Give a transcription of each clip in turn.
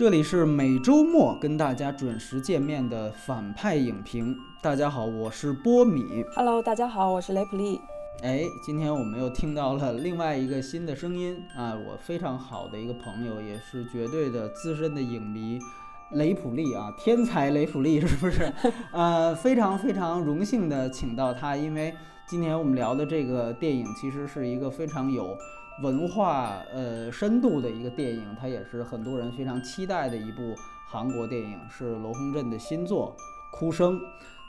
这里是每周末跟大家准时见面的反派影评。大家好，我是波米。Hello，大家好，我是雷普利。哎，今天我们又听到了另外一个新的声音啊！我非常好的一个朋友，也是绝对的资深的影迷，雷普利啊，天才雷普利是不是？呃，非常非常荣幸的请到他，因为今天我们聊的这个电影其实是一个非常有文化呃深度的一个电影，它也是很多人非常期待的一部韩国电影，是罗洪镇的新作《哭声》。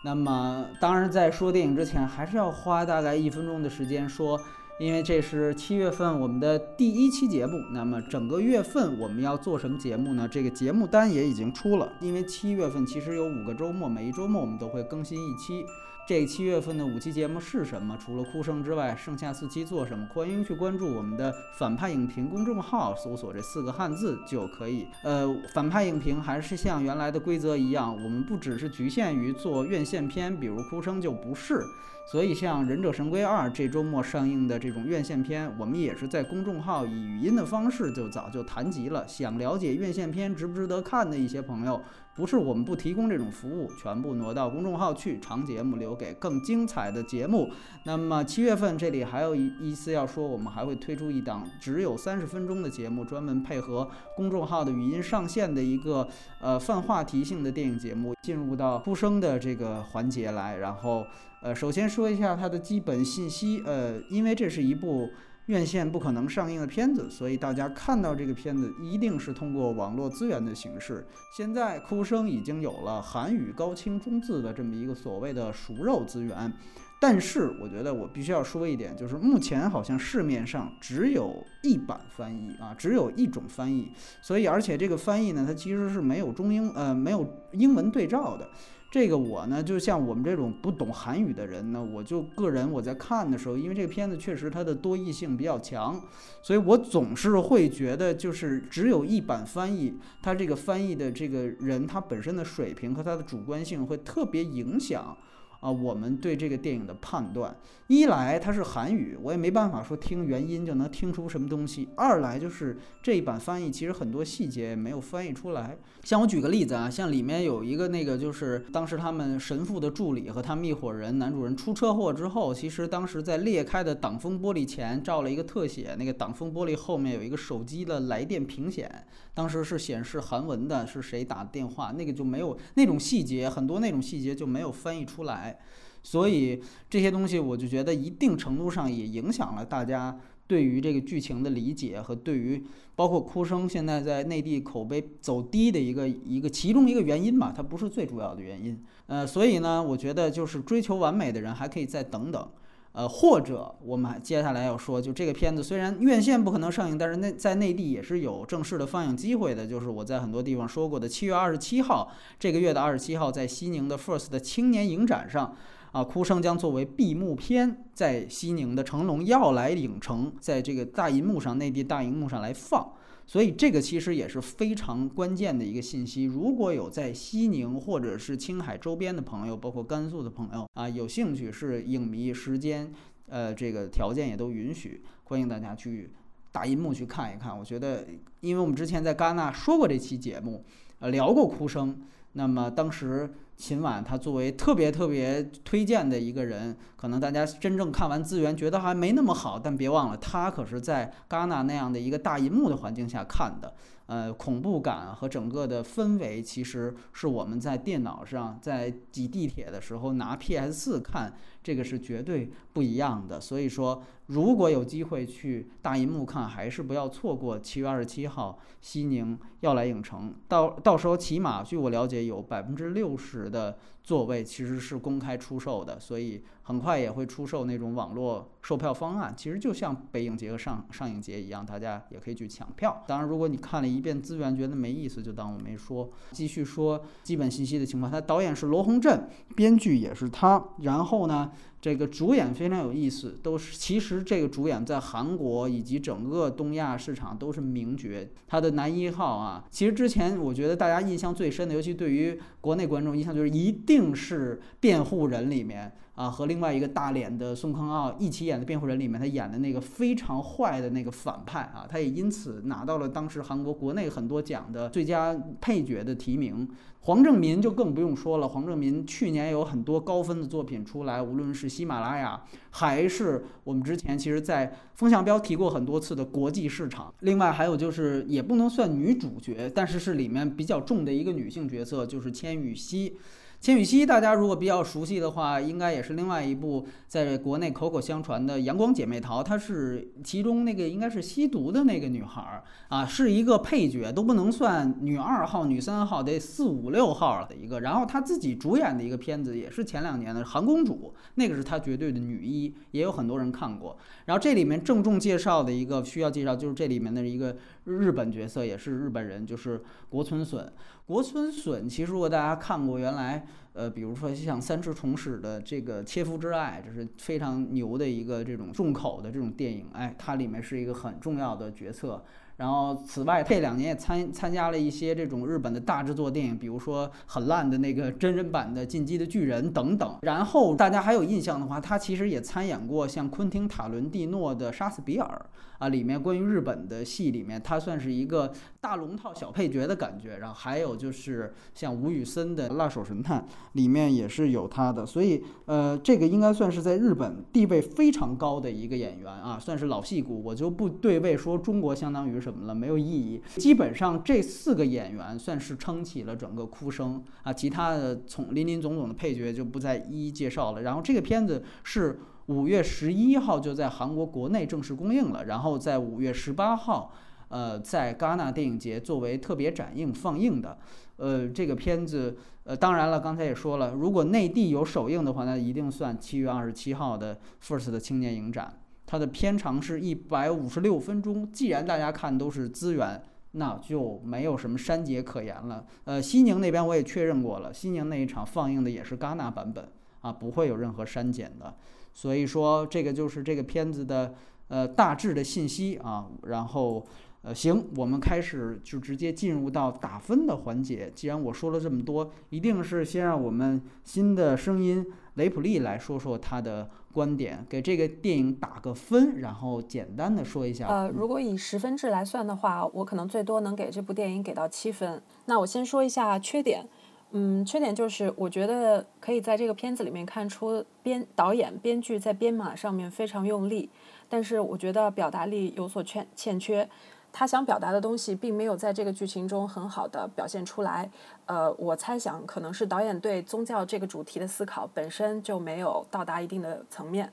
那么，当然，在说电影之前，还是要花大概一分钟的时间说，因为这是七月份我们的第一期节目。那么，整个月份我们要做什么节目呢？这个节目单也已经出了，因为七月份其实有五个周末，每一周末我们都会更新一期。这七月份的五期节目是什么？除了哭声之外，剩下四期做什么？欢迎去关注我们的反派影评公众号，搜索这四个汉字就可以。呃，反派影评还是像原来的规则一样，我们不只是局限于做院线片，比如哭声就不是。所以像《忍者神龟二》这周末上映的这种院线片，我们也是在公众号以语音的方式就早就谈及了。想了解院线片值不值得看的一些朋友，不是我们不提供这种服务，全部挪到公众号去，长节目留给更精彩的节目。那么七月份这里还有一一丝要说，我们还会推出一档只有三十分钟的节目，专门配合公众号的语音上线的一个呃泛话题性的电影节目，进入到哭声的这个环节来。然后呃，首先说一下它的基本信息，呃，因为这是一部。院线不可能上映的片子，所以大家看到这个片子一定是通过网络资源的形式。现在哭声已经有了韩语高清中字的这么一个所谓的熟肉资源，但是我觉得我必须要说一点，就是目前好像市面上只有一版翻译啊，只有一种翻译，所以而且这个翻译呢，它其实是没有中英呃没有英文对照的。这个我呢，就像我们这种不懂韩语的人呢，我就个人我在看的时候，因为这个片子确实它的多义性比较强，所以我总是会觉得，就是只有一版翻译，它这个翻译的这个人他本身的水平和他的主观性会特别影响。啊，我们对这个电影的判断，一来它是韩语，我也没办法说听原音就能听出什么东西；二来就是这一版翻译其实很多细节没有翻译出来。像我举个例子啊，像里面有一个那个就是当时他们神父的助理和他们一伙人，男主人出车祸之后，其实当时在裂开的挡风玻璃前照了一个特写，那个挡风玻璃后面有一个手机的来电屏显，当时是显示韩文的，是谁打电话，那个就没有那种细节，很多那种细节就没有翻译出来。所以这些东西，我就觉得一定程度上也影响了大家对于这个剧情的理解和对于包括哭声现在在内地口碑走低的一个一个其中一个原因吧，它不是最主要的原因。呃，所以呢，我觉得就是追求完美的人还可以再等等。呃，或者我们接下来要说，就这个片子虽然院线不可能上映，但是内在内地也是有正式的放映机会的。就是我在很多地方说过的，七月二十七号，这个月的二十七号，在西宁的 FIRST 的青年影展上。啊，哭声将作为闭幕片，在西宁的成龙耀来影城，在这个大银幕上，内地大银幕上来放。所以这个其实也是非常关键的一个信息。如果有在西宁或者是青海周边的朋友，包括甘肃的朋友啊，有兴趣是影迷，时间呃这个条件也都允许，欢迎大家去大银幕去看一看。我觉得，因为我们之前在戛纳说过这期节目，呃，聊过哭声，那么当时。秦婉他作为特别特别推荐的一个人，可能大家真正看完资源觉得还没那么好，但别忘了他可是在戛纳那样的一个大银幕的环境下看的，呃，恐怖感和整个的氛围其实是我们在电脑上在挤地铁的时候拿 PS 四看，这个是绝对不一样的。所以说，如果有机会去大银幕看，还是不要错过七月二十七号西宁要来影城，到到时候起码据我了解有百分之六十。的座位其实是公开出售的，所以很快也会出售那种网络售票方案。其实就像北影节和上上影节一样，大家也可以去抢票。当然，如果你看了一遍资源觉得没意思，就当我没说。继续说基本信息的情况，他导演是罗洪镇，编剧也是他。然后呢，这个主演非常有意思，都是其实这个主演在韩国以及整个东亚市场都是名角。他的男一号啊，其实之前我觉得大家印象最深的，尤其对于国内观众印象就是一定是辩护人里面啊，和另外一个大脸的宋康昊一起演的《辩护人》里面，他演的那个非常坏的那个反派啊，他也因此拿到了当时韩国国内很多奖的最佳配角的提名。黄正民就更不用说了，黄正民去年有很多高分的作品出来，无论是喜马拉雅，还是我们之前其实在风向标提过很多次的国际市场。另外还有就是也不能算女主角，但是是里面比较重的一个女性角色，就是千羽熙。千羽熙，大家如果比较熟悉的话，应该也是另外一部在国内口口相传的《阳光姐妹淘》，她是其中那个应该是吸毒的那个女孩儿啊，是一个配角，都不能算女二号、女三号，得四五六号的一个。然后她自己主演的一个片子，也是前两年的《韩公主》，那个是她绝对的女一，也有很多人看过。然后这里面郑重介绍的一个需要介绍，就是这里面的一个日本角色，也是日本人，就是国村隼。国村隼其实如果大家看过原来，呃，比如说像三池崇史的这个《切肤之爱》，这是非常牛的一个这种重口的这种电影，哎，它里面是一个很重要的角色。然后，此外，这两年也参参加了一些这种日本的大制作电影，比如说很烂的那个真人版的《进击的巨人》等等。然后，大家还有印象的话，他其实也参演过像昆汀·塔伦蒂诺的《杀死比尔》啊，里面关于日本的戏里面，他算是一个大龙套小配角的感觉。然后还有就是像吴宇森的《辣手神探》里面也是有他的，所以呃，这个应该算是在日本地位非常高的一个演员啊，算是老戏骨。我就不对位说中国相当于什。么了？没有意义。基本上这四个演员算是撑起了整个哭声啊，其他的从林林总总的配角就不再一一介绍了。然后这个片子是五月十一号就在韩国国内正式公映了，然后在五月十八号，呃，在戛纳电影节作为特别展映放映的。呃，这个片子，呃，当然了，刚才也说了，如果内地有首映的话，那一定算七月二十七号的 First 的青年影展。它的片长是一百五十六分钟。既然大家看都是资源，那就没有什么删节可言了。呃，西宁那边我也确认过了，西宁那一场放映的也是戛纳版本啊，不会有任何删减的。所以说，这个就是这个片子的呃大致的信息啊。然后，呃，行，我们开始就直接进入到打分的环节。既然我说了这么多，一定是先让我们新的声音雷普利来说说他的。观点给这个电影打个分，然后简单的说一下。呃，如果以十分制来算的话，我可能最多能给这部电影给到七分。那我先说一下缺点，嗯，缺点就是我觉得可以在这个片子里面看出编导演、编剧在编码上面非常用力，但是我觉得表达力有所欠欠缺。他想表达的东西并没有在这个剧情中很好的表现出来，呃，我猜想可能是导演对宗教这个主题的思考本身就没有到达一定的层面，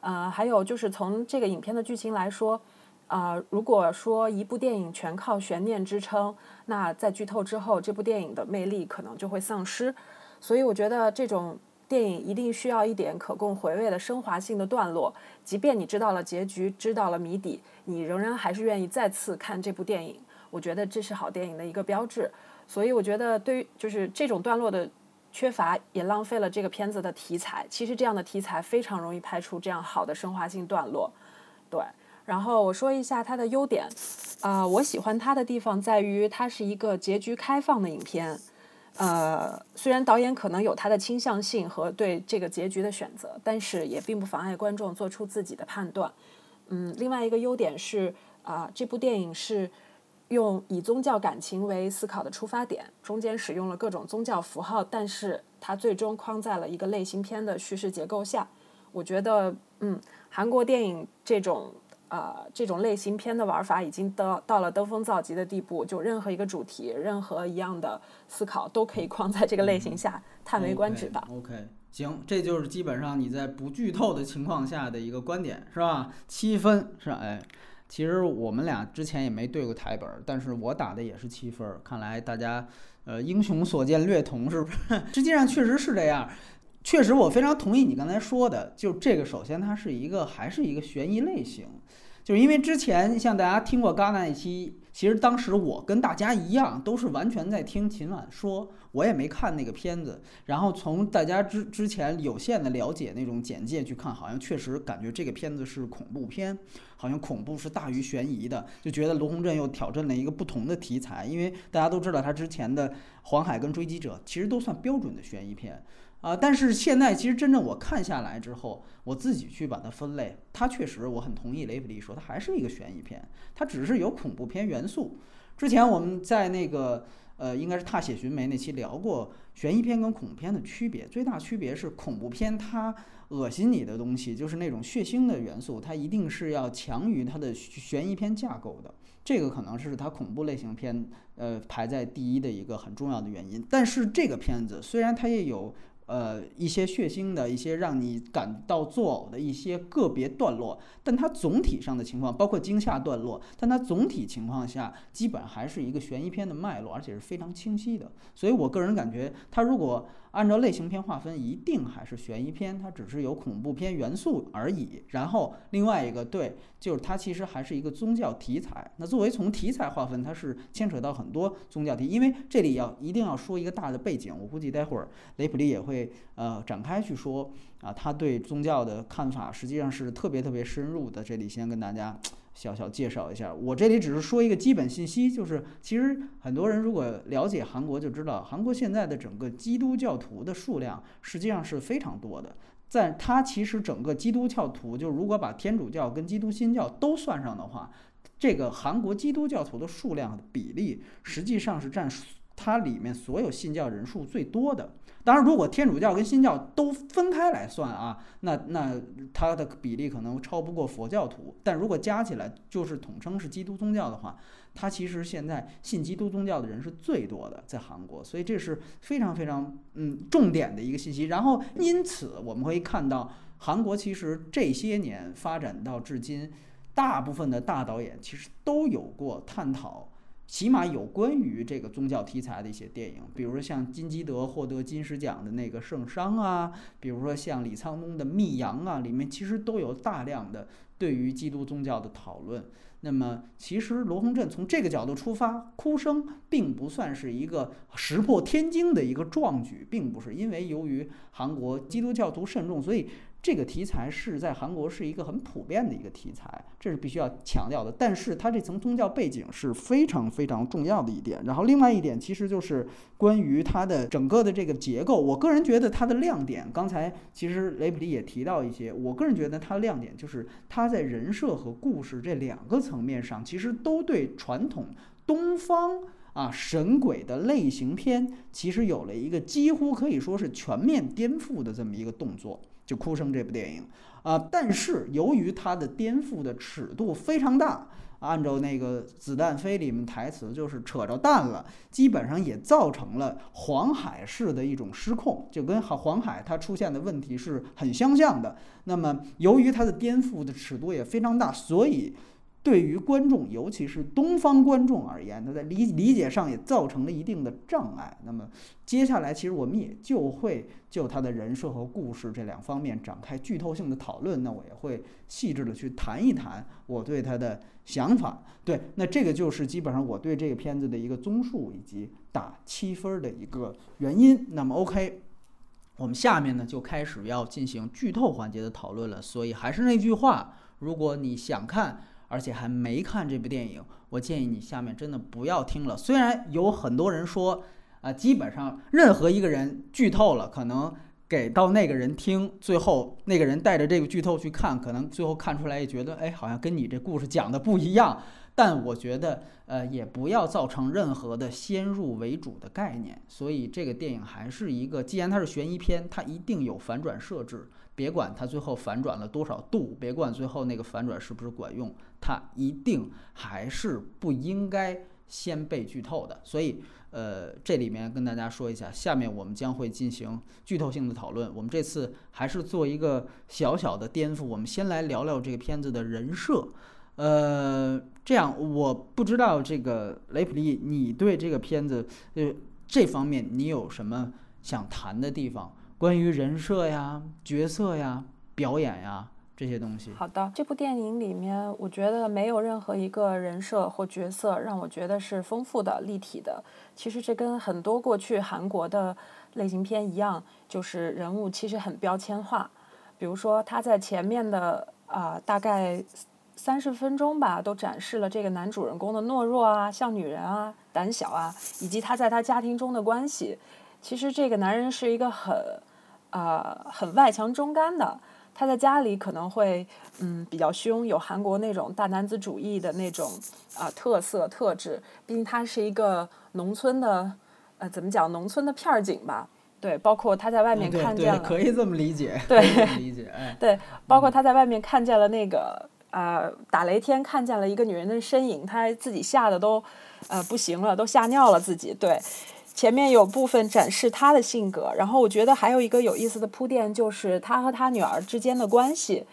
呃，还有就是从这个影片的剧情来说，啊，如果说一部电影全靠悬念支撑，那在剧透之后，这部电影的魅力可能就会丧失，所以我觉得这种。电影一定需要一点可供回味的升华性的段落，即便你知道了结局，知道了谜底，你仍然还是愿意再次看这部电影。我觉得这是好电影的一个标志。所以我觉得，对于就是这种段落的缺乏，也浪费了这个片子的题材。其实这样的题材非常容易拍出这样好的升华性段落。对，然后我说一下它的优点。啊，我喜欢它的地方在于，它是一个结局开放的影片。呃，虽然导演可能有他的倾向性和对这个结局的选择，但是也并不妨碍观众做出自己的判断。嗯，另外一个优点是，啊，这部电影是用以宗教感情为思考的出发点，中间使用了各种宗教符号，但是它最终框在了一个类型片的叙事结构下。我觉得，嗯，韩国电影这种。呃，这种类型片的玩法已经到到了登峰造极的地步，就任何一个主题，任何一样的思考都可以框在这个类型下，叹为观止吧。OK，行，这就是基本上你在不剧透的情况下的一个观点，是吧？七分是哎，其实我们俩之前也没对过台本，但是我打的也是七分，看来大家呃英雄所见略同，是不是？实际上确实是这样，确实我非常同意你刚才说的，就这个首先它是一个还是一个悬疑类型。就是因为之前像大家听过戛纳一期，其实当时我跟大家一样，都是完全在听秦晚说，我也没看那个片子。然后从大家之之前有限的了解那种简介去看，好像确实感觉这个片子是恐怖片，好像恐怖是大于悬疑的，就觉得卢洪镇又挑战了一个不同的题材。因为大家都知道他之前的《黄海》跟《追击者》其实都算标准的悬疑片。啊，但是现在其实真正我看下来之后，我自己去把它分类，它确实我很同意雷普利说，它还是一个悬疑片，它只是有恐怖片元素。之前我们在那个呃，应该是《踏血寻梅》那期聊过悬疑片跟恐怖片的区别，最大区别是恐怖片它恶心你的东西，就是那种血腥的元素，它一定是要强于它的悬疑片架构的。这个可能是它恐怖类型片呃排在第一的一个很重要的原因。但是这个片子虽然它也有。呃，一些血腥的、一些让你感到作呕的一些个别段落，但它总体上的情况，包括惊吓段落，但它总体情况下，基本还是一个悬疑片的脉络，而且是非常清晰的。所以我个人感觉，它如果按照类型片划分，一定还是悬疑片，它只是有恐怖片元素而已。然后另外一个，对，就是它其实还是一个宗教题材。那作为从题材划分，它是牵扯到很多宗教题，因为这里要一定要说一个大的背景，我估计待会儿雷普利也会呃展开去说啊，他对宗教的看法实际上是特别特别深入的。这里先跟大家。小小介绍一下，我这里只是说一个基本信息，就是其实很多人如果了解韩国就知道，韩国现在的整个基督教徒的数量实际上是非常多的。在它其实整个基督教徒，就如果把天主教跟基督新教都算上的话，这个韩国基督教徒的数量比例实际上是占它里面所有信教人数最多的。当然，如果天主教跟新教都分开来算啊，那那它的比例可能超不过佛教徒。但如果加起来就是统称是基督宗教的话，它其实现在信基督宗教的人是最多的，在韩国。所以这是非常非常嗯重点的一个信息。然后因此我们可以看到，韩国其实这些年发展到至今，大部分的大导演其实都有过探讨。起码有关于这个宗教题材的一些电影，比如说像金基德获得金狮奖的那个《圣殇》啊，比如说像李沧东的《密阳》啊，里面其实都有大量的对于基督宗教的讨论。那么，其实罗洪镇从这个角度出发，《哭声》并不算是一个石破天惊的一个壮举，并不是因为由于韩国基督教徒慎重，所以。这个题材是在韩国是一个很普遍的一个题材，这是必须要强调的。但是它这层宗教背景是非常非常重要的一点。然后另外一点，其实就是关于它的整个的这个结构。我个人觉得它的亮点，刚才其实雷普利也提到一些。我个人觉得它的亮点就是它在人设和故事这两个层面上，其实都对传统东方啊神鬼的类型片，其实有了一个几乎可以说是全面颠覆的这么一个动作。就《哭声》这部电影，啊，但是由于它的颠覆的尺度非常大，按照那个《子弹飞》里面台词，就是扯着蛋了，基本上也造成了黄海式的一种失控，就跟黄海它出现的问题是很相像的。那么，由于它的颠覆的尺度也非常大，所以。对于观众，尤其是东方观众而言，他在理理解上也造成了一定的障碍。那么接下来，其实我们也就会就他的人设和故事这两方面展开剧透性的讨论。那我也会细致的去谈一谈我对他的想法。对，那这个就是基本上我对这个片子的一个综述以及打七分的一个原因。那么 OK，我们下面呢就开始要进行剧透环节的讨论了。所以还是那句话，如果你想看。而且还没看这部电影，我建议你下面真的不要听了。虽然有很多人说，啊，基本上任何一个人剧透了，可能给到那个人听，最后那个人带着这个剧透去看，可能最后看出来也觉得，哎，好像跟你这故事讲的不一样。但我觉得，呃，也不要造成任何的先入为主的概念。所以这个电影还是一个，既然它是悬疑片，它一定有反转设置。别管它最后反转了多少度，别管最后那个反转是不是管用，它一定还是不应该先被剧透的。所以，呃，这里面跟大家说一下，下面我们将会进行剧透性的讨论。我们这次还是做一个小小的颠覆，我们先来聊聊这个片子的人设。呃，这样我不知道这个雷普利，你对这个片子呃这方面你有什么想谈的地方？关于人设呀、角色呀、表演呀这些东西。好的，这部电影里面，我觉得没有任何一个人设或角色让我觉得是丰富的、立体的。其实这跟很多过去韩国的类型片一样，就是人物其实很标签化。比如说他在前面的啊大概三十分钟吧，都展示了这个男主人公的懦弱啊、像女人啊、胆小啊，以及他在他家庭中的关系。其实这个男人是一个很。呃很外强中干的。他在家里可能会嗯比较凶，有韩国那种大男子主义的那种啊、特色特质。毕竟他是一个农村的呃怎么讲农村的片儿警吧。对，包括他在外面看见了，可以这么理解，对理解，哎，对，包括他在外面看见了那个呃打雷天看见了一个女人的身影，他自己吓得都呃不行了，都吓尿了自己。对，前面有部分展示他的性格，然后我觉得还有一个有意思的铺垫就是他和他女儿之间的关系。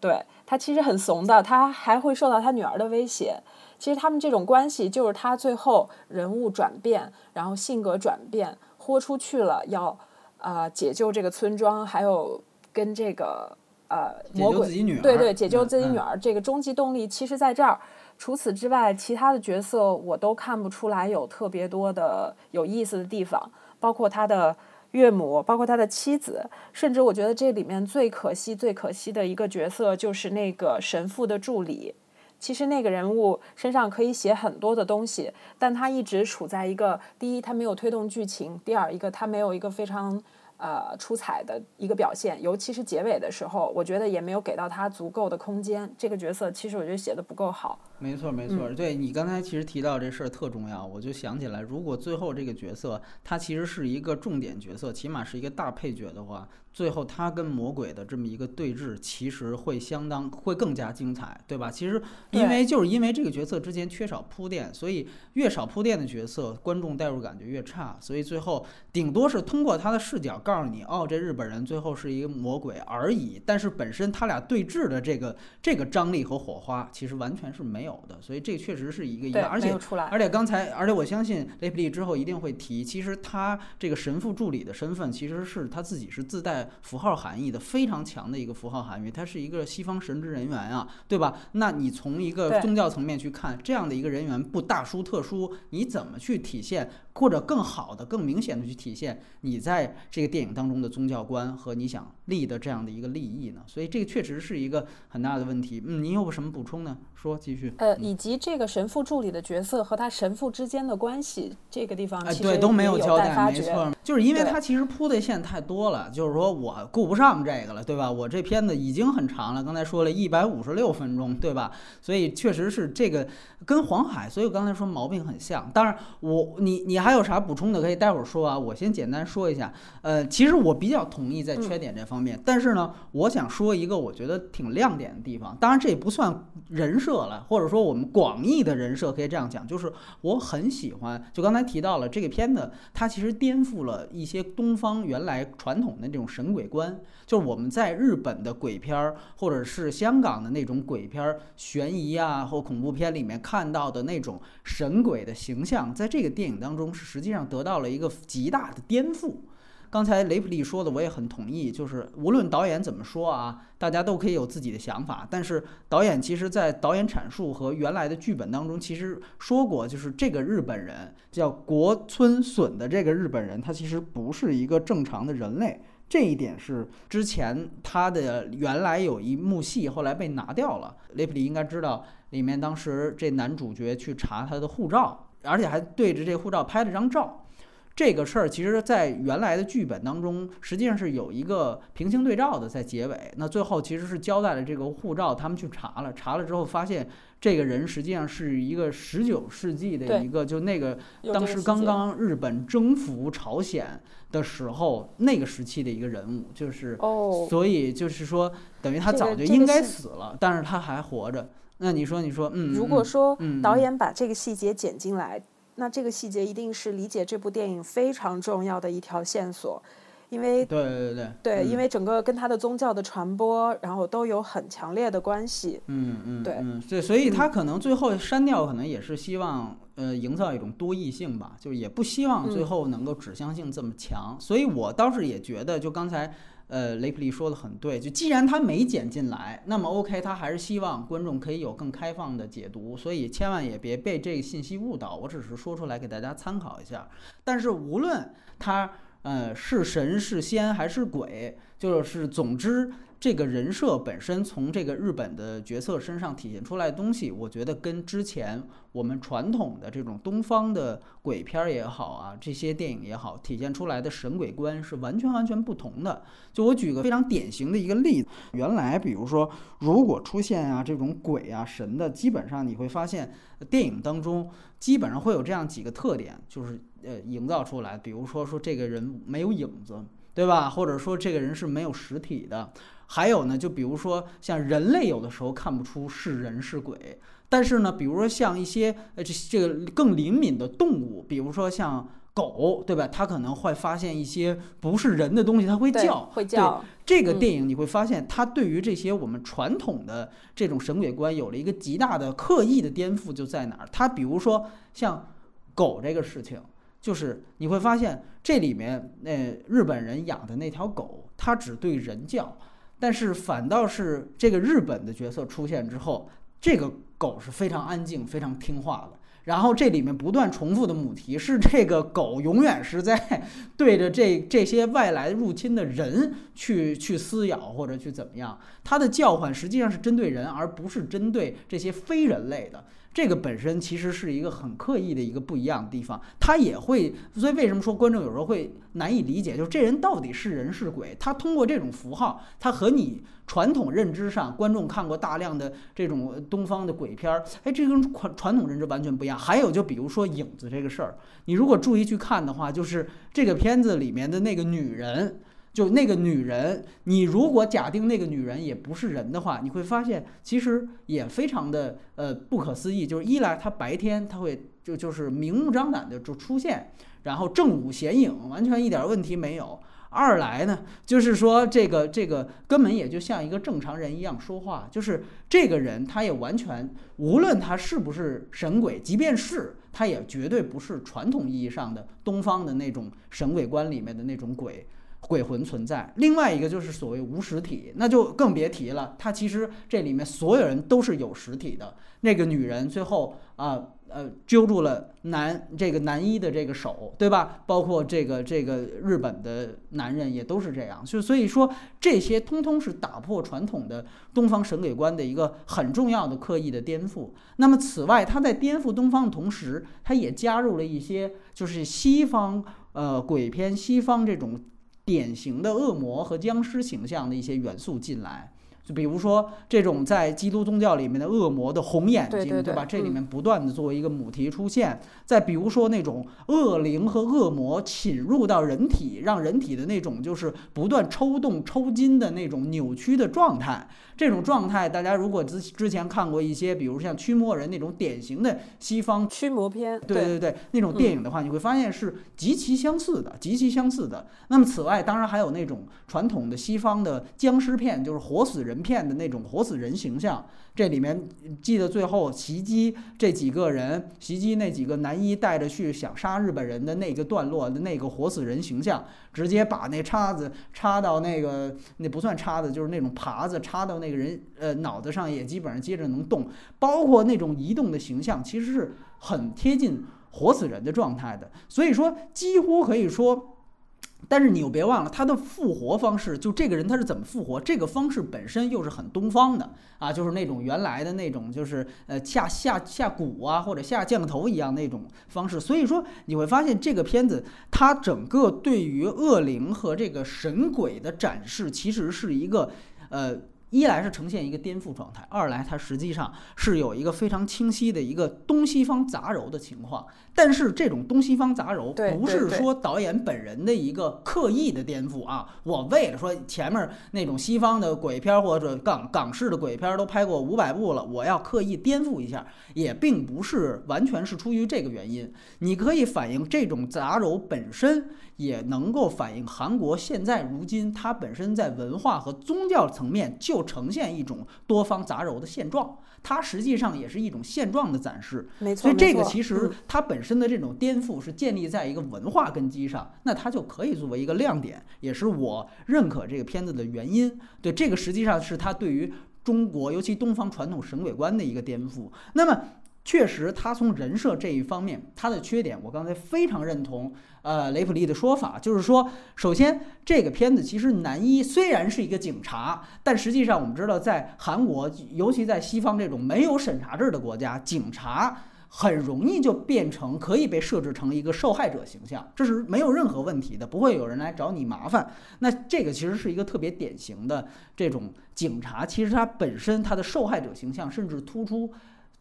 对他其实很怂的，他还会受到他女儿的威胁。其实他们这种关系就是他最后人物转变，然后性格转变，豁出去了，要呃解救这个村庄，还有跟这个呃魔鬼对对，解救嗯自己女嗯儿这个终极动力，其实在这儿。除此之外，其他的角色我都看不出来有特别多的有意思的地方，包括他的岳母，包括他的妻子，甚至我觉得这里面最可惜、最可惜的一个角色就是那个神父的助理。其实那个人物身上可以写很多的东西，但他一直处在一个第一，他没有推动剧情；第二，一个他没有一个非常呃出彩的一个表现，尤其是结尾的时候，我觉得也没有给到他足够的空间。这个角色其实我觉得写的不够好。没错，没错，对你刚才其实提到这事儿特重要，我就想起来，如果最后这个角色他其实是一个重点角色，起码是一个大配角的话，最后他跟魔鬼的这么一个对峙，其实会相当会更加精彩，对吧？其实因为就是因为这个角色之前缺少铺垫，所以越少铺垫的角色，观众代入感就越差，所以最后顶多是通过他的视角告诉你，哦，这日本人最后是一个魔鬼而已，但是本身他俩对峙的这个这个张力和火花，其实完全是没有的，所以这确实是一个一个，，而且出来。而且刚才，而且我相信雷普利之后一定会提，其实他这个神父助理的身份，其实是他自己是自带符号含义的，非常强的一个符号含义。他是一个西方神职人员啊，对吧？那你从一个宗教层面去看，这样的一个人员不大殊特殊，你怎么去体现，或者更好的、更明显的去体现你在这个电影当中的宗教观和你想立的这样的一个利益呢？所以这个确实是一个很大的问题。嗯，您有什么补充呢？说，继续。呃，以及这个神父助理的角色和他神父之间的关系，这个地方哎，其实对，都没有交代。没错，就是因为对它其实铺的线太多了，就是说我顾不上这个了，对吧？我这片子已经很长了，刚才说了一百五十六分钟，对吧？所以确实是这个跟黄海，所以我刚才说毛病很像。当然我，你你还有啥补充的，可以待会儿说啊。我先简单说一下，呃，其实我比较同意在缺点这方面，但是呢，我想说一个我觉得挺亮点的地方。当然这也不算人设了，或者说我们广义的人设可以这样讲，就是我很喜欢，就刚才提到了这个片子，它其实颠覆了一些东方原来传统的这种神鬼观，就是我们在日本的鬼片儿，或者是香港的那种鬼片儿、悬疑啊或恐怖片里面看到的那种神鬼的形象，在这个电影当中是实际上得到了一个极大的颠覆。刚才雷普利说的我也很同意，就是无论导演怎么说啊，大家都可以有自己的想法。但是导演其实，在导演阐述和原来的剧本当中，其实说过，就是这个日本人叫国村隼的这个日本人，他其实不是一个正常的人类。这一点是之前他的原来有一幕戏，后来被拿掉了。雷普利应该知道，里面当时这男主角去查他的护照，而且还对着这护照拍了张照。这个事儿其实，在原来的剧本当中，实际上是有一个平行对照的，在结尾。那最后其实是交代了这个护照，他们去查了，查了之后发现这个人实际上是一个十九世纪的一个，就那个当时刚刚日本征服朝鲜的时候，那个时期的一个人物，就是哦，所以就是说，等于他早就应该死了，但是他还活着。那你说，你说，嗯，如嗯果说导演把这个细节剪进来，那这个细节一定是理解这部电影非常重要的一条线索，因为对对对对，因嗯为整个跟他的宗教的传播，然后都有很强烈的关系。嗯嗯，对嗯，对，所以他可能最后删掉，可能也是希望呃营造一种多义性吧，就是也不希望最嗯。后能够指向性这么强。所以我倒是也觉得，就刚才呃雷普利说的很对，就既然他没剪进来，那么 OK，他还是希望观众可以有更开放的解读，所以千万也别被这个信息误导。我只是说出来给大家参考一下。但是无论他呃是神是仙还是鬼，就是总之。这个人设本身从这个日本的角色身上体现出来的东西，我觉得跟之前我们传统的这种东方的鬼片儿也好啊，这些电影也好，体现出来的神鬼观是完全完全不同的。就我举个非常典型的一个例子，原来比如说如果出现啊这种鬼啊神的，基本上你会发现电影当中基本上会有这样几个特点，就是呃营造出来，比如说说这个人没有影子。对吧？或者说这个人是没有实体的。还有呢，就比如说像人类有的时候看不出是人是鬼，但是呢，比如说像一些呃这这个更灵敏的动物，比如说像狗，对吧？它可能会发现一些不是人的东西，它会叫。会叫。这个电影你会发现，它对于这些我们传统的这种神鬼观有了一个极大的刻意的颠覆，就在哪儿？它比如说像狗这个事情。就是你会发现，这里面那日本人养的那条狗，它只对人叫，但是反倒是这个日本的角色出现之后，这个狗是非常安静、非常听话的。然后这里面不断重复的母题是，这个狗永远是在对着这这些外来入侵的人去去撕咬或者去怎么样，它的叫唤实际上是针对人，而不是针对这些非人类的。这个本身其实是一个很刻意的一个不一样的地方，他也会，所以为什么说观众有时候会难以理解，就是这人到底是人是鬼？他通过这种符号，他和你传统认知上，观众看过大量的这种东方的鬼片儿，哎，这跟传传统认知完全不一样。还有就比如说影子这个事儿，你如果注意去看的话，就是这个片子里面的那个女人。就那个女人，你如果假定那个女人也不是人的话，你会发现其实也非常的呃不可思议。就是一来她白天她会就就是明目张胆的就出现，然后正午显影，完全一点问题没有；二来呢，就是说这个这个根本也就像一个正常人一样说话，就是这个人他也完全无论他是不是神鬼，即便是他也绝对不是传统意义上的东方的那种神鬼观里面的那种鬼。鬼魂存在，另外一个就是所谓无实体，那就更别提了。他其实这里面所有人都是有实体的。那个女人最后啊呃揪住了男这个男一的这个手，对吧？包括这个这个日本的男人也都是这样。就所以说这些通通是打破传统的东方神鬼观的一个很重要的刻意的颠覆。那么此外，他在颠覆东方的同时，他也加入了一些就是西方呃鬼片西方这种。典型的恶魔和僵尸形象的一些元素进来，就比如说这种在基督宗教里面的恶魔的红眼睛，对吧？这里面不断的作为一个母题出现。再比如说那种恶灵和恶魔侵入到人体，让人体的那种就是不断抽动、抽筋的那种扭曲的状态。这种状态，大家如果之之前看过一些，比如像驱魔人那种典型的西方驱魔片，对对对，那种电影的话，你会发现是极其相似的，极其相似的。那么此外，当然还有那种传统的西方的僵尸片，就是活死人片的那种活死人形象。这里面记得最后袭击这几个人，袭击那几个男一带着去想杀日本人的那个段落的那个活死人形象，直接把那叉子插到那个那不算叉子，就是那种耙子插到那个人呃脑子上，也基本上接着能动。包括那种移动的形象，其实是很贴近活死人的状态的。所以说，几乎可以说。但是你又别忘了，他的复活方式，就这个人他是怎么复活？这个方式本身又是很东方的啊，就是那种原来的那种，就是呃下下下蛊啊，或者下降头一样那种方式。所以说你会发现这个片子，它整个对于恶灵和这个神鬼的展示，其实是一个呃。一来是呈现一个颠覆状态，二来它实际上是有一个非常清晰的一个东西方杂糅的情况。但是这种东西方杂糅不是说导演本人的一个刻意的颠覆啊。我为了说前面那种西方的鬼片或者港港式的鬼片都拍过五百部了，我要刻意颠覆一下，也并不是完全是出于这个原因。你可以反映这种杂糅本身。也能够反映韩国现在如今它本身在文化和宗教层面就呈现一种多方杂糅的现状，它实际上也是一种现状的展示。没错，所以这个其实它本身的这种颠覆是建立在一个文化根基上，那它就可以作为一个亮点，也是我认可这个片子的原因。对，这个实际上是它对于中国尤其东方传统神鬼观的一个颠覆。那么。确实他从人设这一方面，他的缺点我刚才非常认同。呃，雷普利的说法就是说，首先这个片子其实男一虽然是一个警察，但实际上我们知道，在韩国，尤其在西方这种没有审查制的国家，警察很容易就变成可以被设置成一个受害者形象，这是没有任何问题的，不会有人来找你麻烦。那这个其实是一个特别典型的这种警察，其实他本身他的受害者形象甚至突出，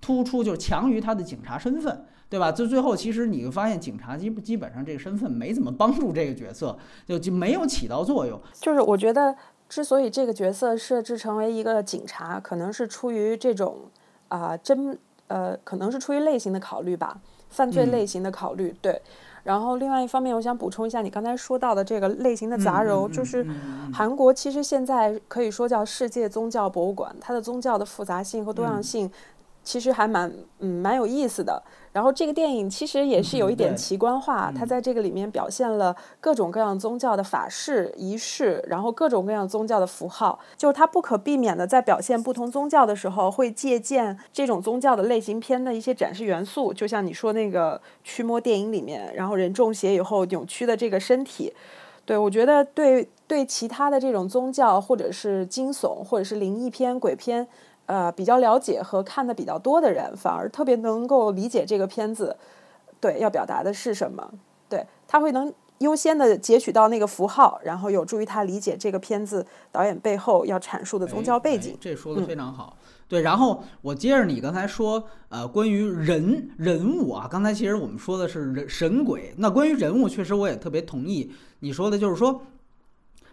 突出就强于他的警察身份。对吧？就最后，其实你会发现，警察基基本上这个身份没怎么帮助这个角色，就就没有起到作用。就是我觉得，之所以这个角色设置成为一个警察，可能是出于这种啊真呃，可能是出于类型的考虑吧，犯罪类型的考虑。对。然后另外一方面，我想补充一下你刚才说到的这个类型的杂糅，就是韩国其实现在可以说叫世界宗教博物馆，它的宗教的复杂性和多样性。其实还蛮嗯蛮有意思的，然后这个电影其实也是有一点奇观化，它在这个里面表现了各种各样宗教的法事仪式，然后各种各样宗教的符号，就是它不可避免的在表现不同宗教的时候，会借鉴这种宗教的类型片的一些展示元素，就像你说那个驱魔电影里面，然后人中邪以后扭曲的这个身体，对我觉得对对其他的这种宗教或者是惊悚或者是灵异片鬼片。呃，比较了解和看的比较多的人，反而特别能够理解这个片子，对要表达的是什么。对他会能优先的截取到那个符号，然后有助于他理解这个片子导演背后要阐述的宗教背景。这说的非常好。对，然后我接着你刚才说，呃，关于人人物啊，刚才其实我们说的是人神鬼。那关于人物，确实我也特别同意你说的，就是说。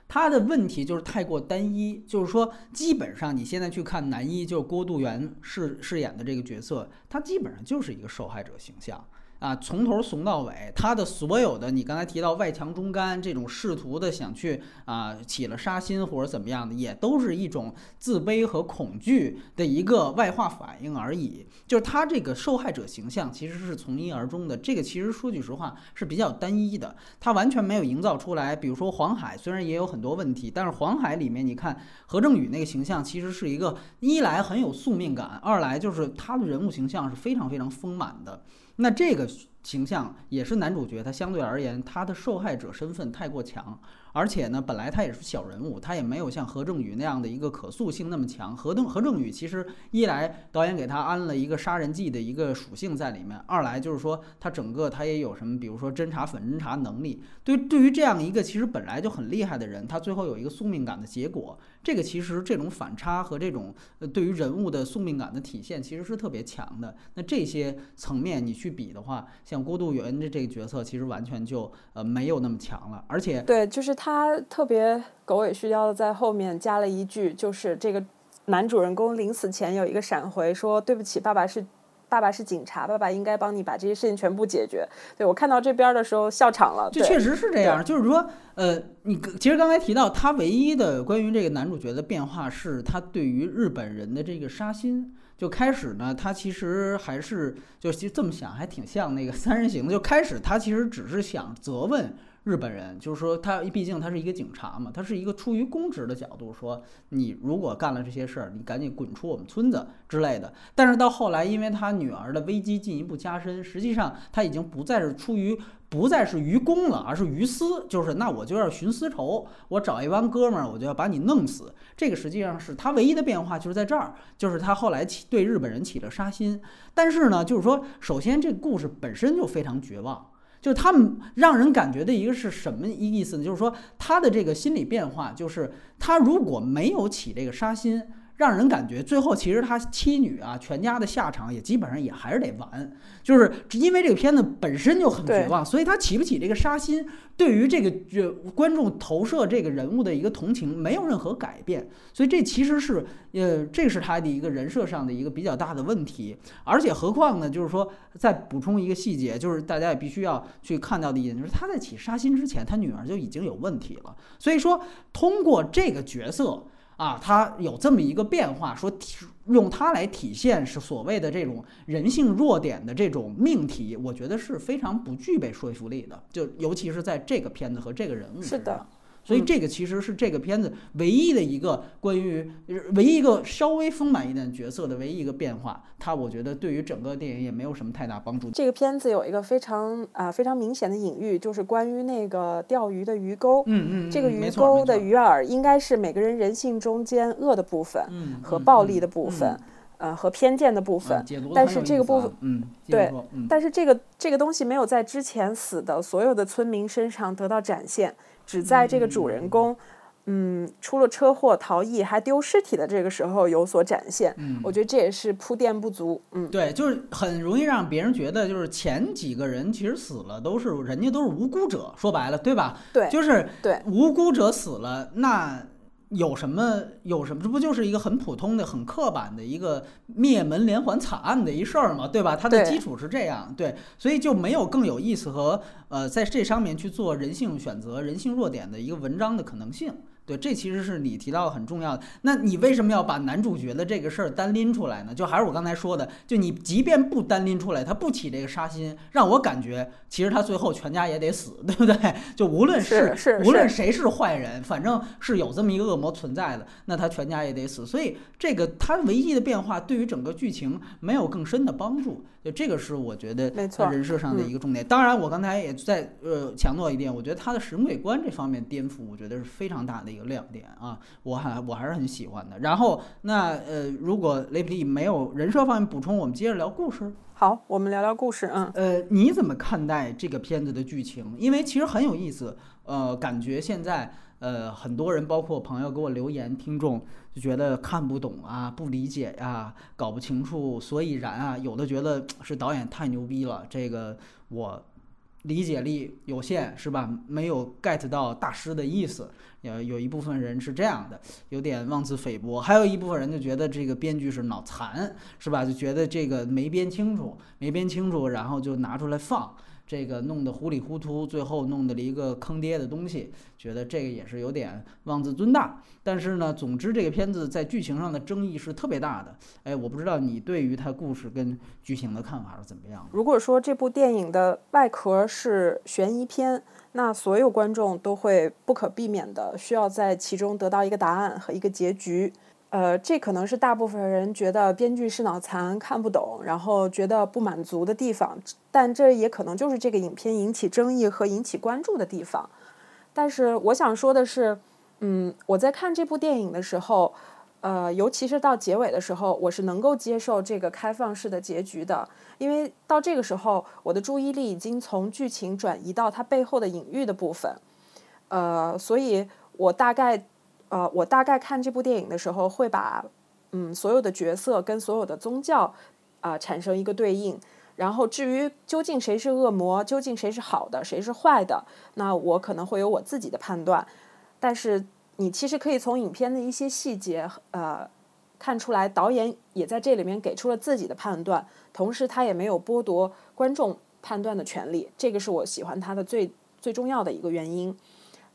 他的问题就是太过单一，就是说，基本上你现在去看男一，就是郭度元饰饰演的这个角色，他基本上就是一个受害者形象。啊，从头怂到尾，他的所有的你刚才提到外强中干这种试图的想去啊起了杀心或者怎么样的，也都是一种自卑和恐惧的一个外化反应而已。就是他这个受害者形象其实是从一而终的，这个其实说句实话是比较单一的，他完全没有营造出来。比如说黄海，虽然也有很多问题，但是黄海里面你看何正宇那个形象其实是一个一来很有宿命感，二来就是他的人物形象是非常非常丰满的。那这个形象也是男主角，他相对而言，他的受害者身份太过强。而且呢，本来他也是小人物，他也没有像何正宇那样的一个可塑性那么强。何正何正宇其实一来导演给他安了一个杀人技的一个属性在里面，二来就是说他整个他也有什么，比如说侦查反侦查能力。对对于这样一个其实本来就很厉害的人，他最后有一个宿命感的结果，这个其实这种反差和这种呃对于人物的宿命感的体现其实是特别强的。那这些层面你去比的话，像郭度元的这个角色其实完全就呃没有那么强了，而且对，就是。他特别狗尾续貂的在后面加了一句，就是这个男主人公临死前有一个闪回，说对不起，爸爸是爸爸是警察，爸爸应该帮你把这些事情全部解决。对我看到这边的时候笑场了。这确实是这样，就是说，呃，你其实刚才提到他唯一的关于这个男主角的变化，是他对于日本人的这个杀心。就开始呢，他其实还是就其实这么想，还挺像那个三人行的。就开始他其实只是想责问。日本人就是说，他毕竟他是一个警察嘛，他是一个出于公职的角度说，你如果干了这些事儿，你赶紧滚出我们村子之类的。但是到后来，因为他女儿的危机进一步加深，实际上他已经不再是出于不再是于公了，而是于私，就是那我就要寻私仇，我找一帮哥们儿，我就要把你弄死。这个实际上是他唯一的变化，就是在这儿，就是他后来起对日本人起了杀心。但是呢，就是说，首先这故事本身就非常绝望。就他们让人感觉的一个是什么意思呢？就是说他的这个心理变化，就是他如果没有起这个杀心。让人感觉最后其实他妻女啊全家的下场也基本上也还是得完，就是因为这个片子本身就很绝望，所以他起不起这个杀心，对于这个呃观众投射这个人物的一个同情没有任何改变，所以这其实是呃这是他的一个人设上的一个比较大的问题，而且何况呢，就是说再补充一个细节，就是大家也必须要去看到的一点，就是他在起杀心之前，他女儿就已经有问题了，所以说通过这个角色。啊，他有这么一个变化，说用它来体现是所谓的这种人性弱点的这种命题，我觉得是非常不具备说服力的。就尤其是在这个片子和这个人物是的，所以这个其实是这个片子唯一的一个关于唯一一个稍微丰满一点角色的唯一一个变化。它我觉得对于整个电影也没有什么太大帮助。这个片子有一个非常啊、非常明显的隐喻，就是关于那个钓鱼的鱼钩。嗯嗯，这个鱼钩的鱼饵应该是每个人人性中间恶的部分嗯和嗯暴力的嗯部分嗯，呃，和偏见的部分但是这个部分啊嗯，对嗯但是这个这个东西没有在之前死的所有的村民身上得到展现，只在这个主人公，嗯，出了车祸逃逸还丢尸体的这个时候有所展现。嗯我觉得这也是铺垫不足。嗯，对，就是很容易让别人觉得，就是前几个人其实死了都是人家都是无辜者，说白了，对吧？对就是对无辜者死了，那有什么有什么？这不就是一个很普通的、很刻板的一个灭门连环惨案的一事儿嘛，对吧？它的基础是这样，对，所以就没有更有意思和呃在这上面去做人性选择、人性弱点的一个文章的可能性。对，这其实是你提到的很重要的。那你为什么要把男主角的这个事儿单拎出来呢？就还是我刚才说的，就你即便不单拎出来，他不起这个杀心，让我感觉其实他最后全家也得死，对不对？就无论是是无论谁是坏人，反正是有这么一个恶魔存在的，那他全家也得死。所以这个他唯一的变化对于整个剧情没有更深的帮助。就这个是我觉得没错人设上的一个重点。当然，我刚才也在呃强调一点，我觉得他的审美观这方面颠覆，我觉得是非常大的一个亮点啊，我还我还是很喜欢的。然后那呃，如果雷普利没有人设方面补充，我们接着聊故事。好，我们聊聊故事。嗯，呃，你怎么看待这个片子的剧情？因为其实很有意思。呃，感觉现在呃很多人，包括朋友给我留言，听众就觉得看不懂啊，不理解呀、搞不清楚所以然啊。有的觉得是导演太牛逼了，这个我理解力有限，是吧？没有 get 到大师的意思。有有一部分人是这样的，有点妄自菲薄；还有一部分人就觉得这个编剧是脑残，是吧？就觉得这个没编清楚，没编清楚，然后就拿出来放，这个弄得糊里糊涂，最后弄得了一个坑爹的东西，觉得这个也是有点妄自尊大。但是呢，总之这个片子在剧情上的争议是特别大的。哎，我不知道你对于它故事跟剧情的看法是怎么样？如果说这部电影的外壳是悬疑片，那所有观众都会不可避免的需要在其中得到一个答案和一个结局。呃，这可能是大部分人觉得编剧是脑残、看不懂，然后觉得不满足的地方，但这也可能就是这个影片引起争议和引起关注的地方。但是我想说的是，嗯，我在看这部电影的时候，呃，尤其是到结尾的时候，我是能够接受这个开放式的结局的，因为到这个时候，我的注意力已经从剧情转移到它背后的隐喻的部分，呃，所以我大概，呃，我大概看这部电影的时候，会把嗯所有的角色跟所有的宗教啊、产生一个对应。然后至于究竟谁是恶魔，究竟谁是好的，谁是坏的，那我可能会有我自己的判断。但是你其实可以从影片的一些细节，呃，看出来导演也在这里面给出了自己的判断，同时他也没有剥夺观众判断的权利，这个是我喜欢他的最最重要的一个原因。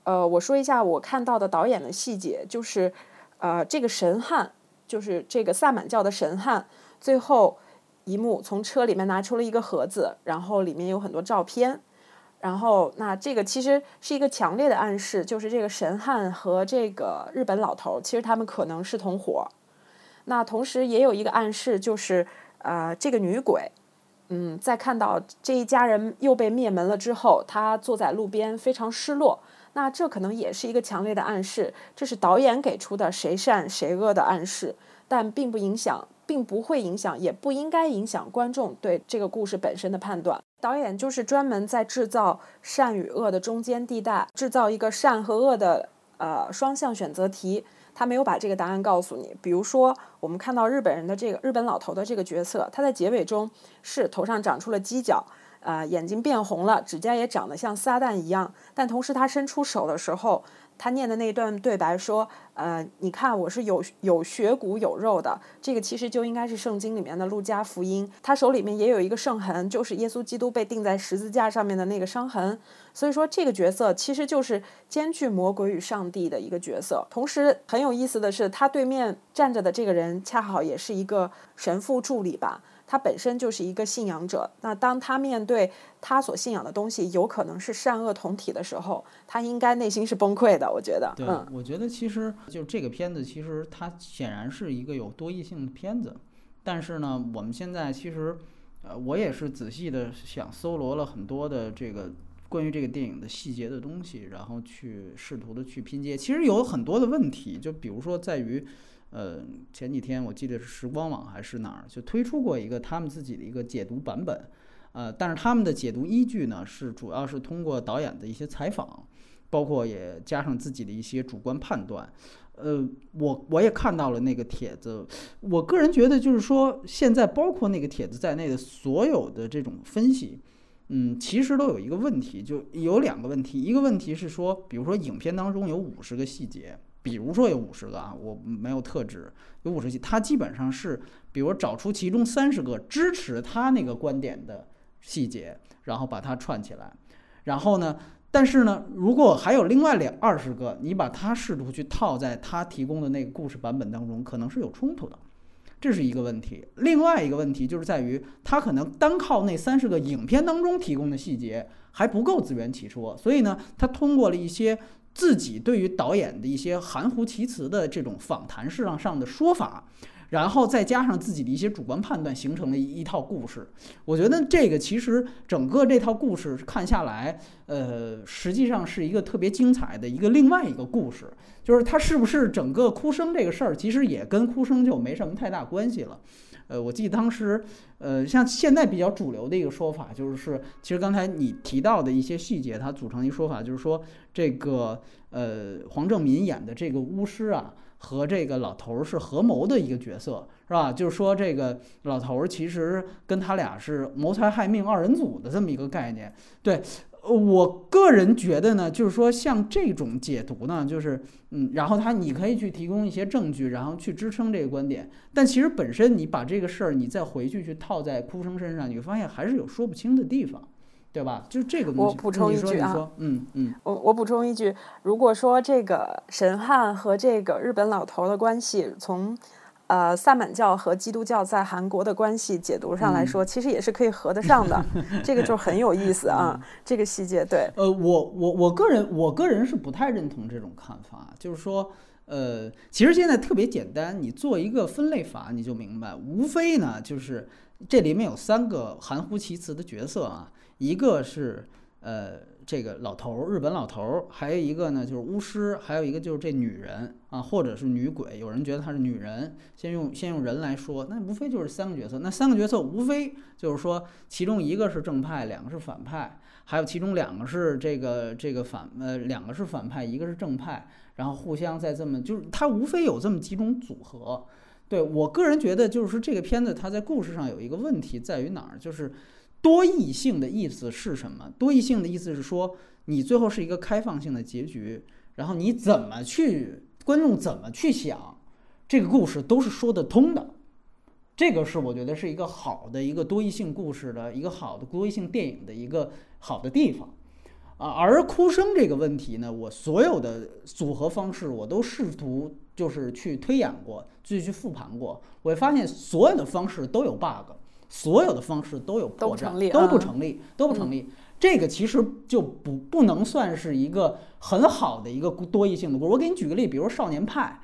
呃，我说一下我看到的导演的细节，就是呃，这个神汉，就是这个萨满教的神汉，最后一幕从车里面拿出了一个盒子，然后里面有很多照片。然后，那这个其实是一个强烈的暗示，就是这个神汉和这个日本老头，其实他们可能是同伙。那同时也有一个暗示，就是呃，这个女鬼，嗯，在看到这一家人又被灭门了之后，她坐在路边非常失落。那这可能也是一个强烈的暗示，这是导演给出的谁善谁恶的暗示，但并不影响，并不会影响，也不应该影响观众对这个故事本身的判断。导演就是专门在制造善与恶的中间地带，制造一个善和恶的呃双向选择题。他没有把这个答案告诉你。比如说，我们看到日本人的这个日本老头的这个角色，他在结尾中是头上长出了犄角，啊、眼睛变红了，指甲也长得像撒旦一样。但同时，他伸出手的时候，他念的那段对白说：“呃，你看我是有有血骨有肉的。”这个其实就应该是圣经里面的路加福音。他手里面也有一个圣痕，就是耶稣基督被钉在十字架上面的那个伤痕。所以说，这个角色其实就是兼具魔鬼与上帝的一个角色。同时，很有意思的是，他对面站着的这个人恰好也是一个神父助理吧。他本身就是一个信仰者。那当他面对他所信仰的东西有可能是善恶同体的时候，他应该内心是崩溃的。我觉得，对，我觉得其实就这个片子，其实它显然是一个有多义性的片子。但是呢，我们现在其实，呃，我也是仔细的想搜罗了很多的这个。关于这个电影的细节的东西，然后去试图的去拼接，其实有很多的问题，就比如说在于，呃，前几天我记得是时光网还是哪儿，就推出过一个他们自己的一个解读版本，呃，但是他们的解读依据呢是主要是通过导演的一些采访，包括也加上自己的一些主观判断，呃，我我也看到了那个帖子，我个人觉得就是说，现在包括那个帖子在内的所有的这种分析。嗯，其实都有一个问题，就有两个问题。一个问题是说，比如说影片当中有五十个细节，比如说有五十个啊，我没有特指有五十细，它基本上是，比如找出其中三十个支持他那个观点的细节，然后把它串起来。然后呢，但是呢，如果还有另外两二十个，你把它试图去套在他提供的那个故事版本当中，可能是有冲突的。这是一个问题，另外一个问题就是在于，他可能单靠那三十个影片当中提供的细节还不够自圆其说，所以呢，他通过了一些自己对于导演的一些含糊其辞的这种访谈式上上的说法。然后再加上自己的一些主观判断，形成了一套故事。我觉得这个其实整个这套故事看下来，呃，实际上是一个特别精彩的一个另外一个故事。就是它是不是整个哭声这个事儿，其实也跟哭声就没什么太大关系了。呃，我记得当时，呃，像现在比较主流的一个说法，就是其实刚才你提到的一些细节，它组成一个说法，就是说这个呃黄正民演的这个巫师啊。和这个老头儿是合谋的一个角色，是吧？就是说，这个老头儿其实跟他俩是谋财害命二人组的这么一个概念。对我个人觉得呢，就是说像这种解读呢，就是嗯，然后他你可以去提供一些证据，然后去支撑这个观点。但其实本身你把这个事儿你再回去去套在哭声身上，你会发现还是有说不清的地方。对吧？就这个我补充一句啊，嗯嗯，我我补充一句，如果说这个神汉和这个日本老头的关系，从呃萨满教和基督教在韩国的关系解读上来说，其实也是可以合得上的，这个就很有意思啊，这个细节对。呃，我我我个人我个人是不太认同这种看法，就是说，呃，其实现在特别简单，你做一个分类法，你就明白，无非呢就是这里面有三个含糊其辞的角色啊。一个是呃这个老头儿，日本老头儿，还有一个呢就是巫师，还有一个就是这女人啊，或者是女鬼。有人觉得她是女人，先用先用人来说，那无非就是三个角色。那三个角色无非就是说，其中一个是正派，两个是反派，还有其中两个是这个这个反呃两个是反派，一个是正派，然后互相在这么就是它无非有这么几种组合。对我个人觉得，就是说这个片子它在故事上有一个问题在于哪儿，就是。多义性的意思是什么？多义性的意思是说，你最后是一个开放性的结局，然后你怎么去，观众怎么去想，这个故事都是说得通的。这个是我觉得是一个好的一个多义性故事的一个好的多义性电影的一个好的地方啊。而哭声这个问题呢，我所有的组合方式我都试图就是去推演过，自己去复盘过，我会发现所有的方式都有 bug。所有的方式都有破绽，都不成立，都不成立。这个其实就不不能算是一个很好的一个多义性的故事。我给你举个例，比如《少年派》，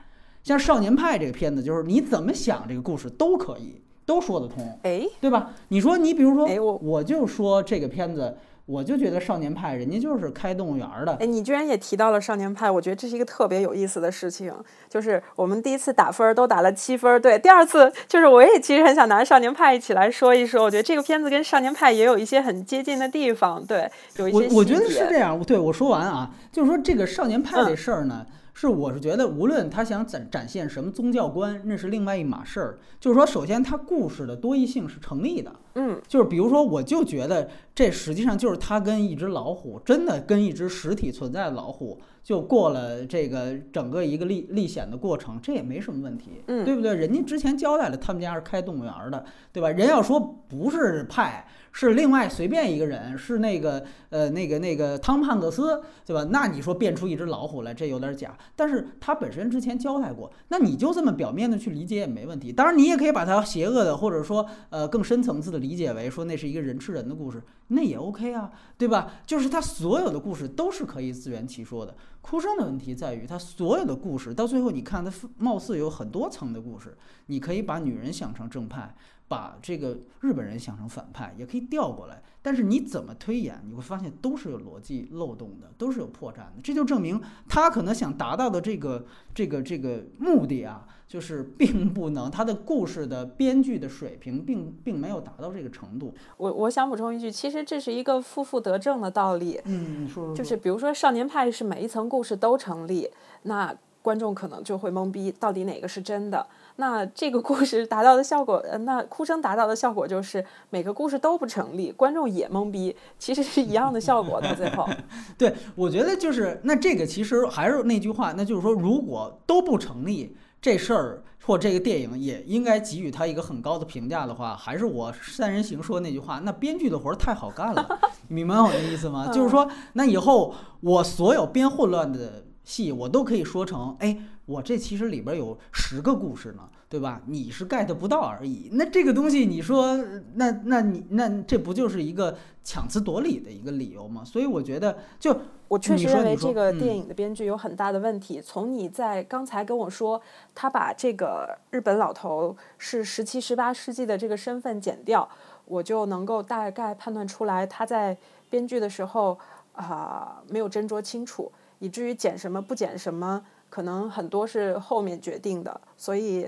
像《少年派》这个片子，就是你怎么想这个故事都可以，都说得通，哎，对吧？你说你比如说，我我就说这个片子。我就觉得少年派人家就是开动物园的。哎，你居然也提到了少年派，我觉得这是一个特别有意思的事情。就是我们第一次打分都打了七分，对，第二次就是我也其实很想拿少年派一起来说一说。我觉得这个片子跟少年派也有一些很接近的地方，对，有一些我我觉得是这样。对，我说完啊，就是说这个少年派这事儿呢。是，我是觉得，无论他想展展现什么宗教观，那是另外一码事儿。就是说，首先他故事的多义性是成立的，嗯，就是比如说，我就觉得这实际上就是他跟一只老虎，真的跟一只实体存在的老虎，就过了这个整个一个历历险的过程，这也没什么问题，嗯，对不对？人家之前交代了，他们家是开动物园的，对吧？人要说不是派。是另外随便一个人，是那个呃那个那个汤汉克斯，对吧？那你说变出一只老虎来，这有点假。但是他本身之前交代过，那你就这么表面的去理解也没问题。当然，你也可以把它邪恶的，或者说呃更深层次的理解为说那是一个人吃人的故事，那也 OK 啊，对吧？就是他所有的故事都是可以自圆其说的。哭声的问题在于，他所有的故事到最后，你看他貌似有很多层的故事，你可以把女人想成正派。把这个日本人想成反派，也可以调过来，但是你怎么推演，你会发现都是有逻辑漏洞的，都是有破绽的。这就证明他可能想达到的这个这个这个目的啊，就是并不能，他的故事的编剧的水平并并没有达到这个程度。我我想补充一句，其实这是一个负负得正的道理。嗯，说说就是比如说少年派是每一层故事都成立，那观众可能就会懵逼，到底哪个是真的？那这个故事达到的效果，呃，那哭声达到的效果就是每个故事都不成立，观众也懵逼，其实是一样的效果到最后。对，我觉得就是那这个其实还是那句话，那就是说如果都不成立，这事儿或这个电影也应该给予他一个很高的评价的话，还是我三人行说那句话，那编剧的活儿太好干了，明白我的意思吗？就是说，那以后我所有编混乱的戏，我都可以说成，哎。我这其实里边有十个故事呢，对吧？你是 get 不到而已。那这个东西，你说，那那你那这不就是一个强词夺理的一个理由吗？所以我觉得，就我确实认为这个电影的编剧有很大的问题。从你在刚才跟我说，他把这个日本老头是十七、十八世纪的这个身份剪掉，我就能够大概判断出来，他在编剧的时候啊没有斟酌清楚，以至于剪什么不剪什么。可能很多是后面决定的，所以，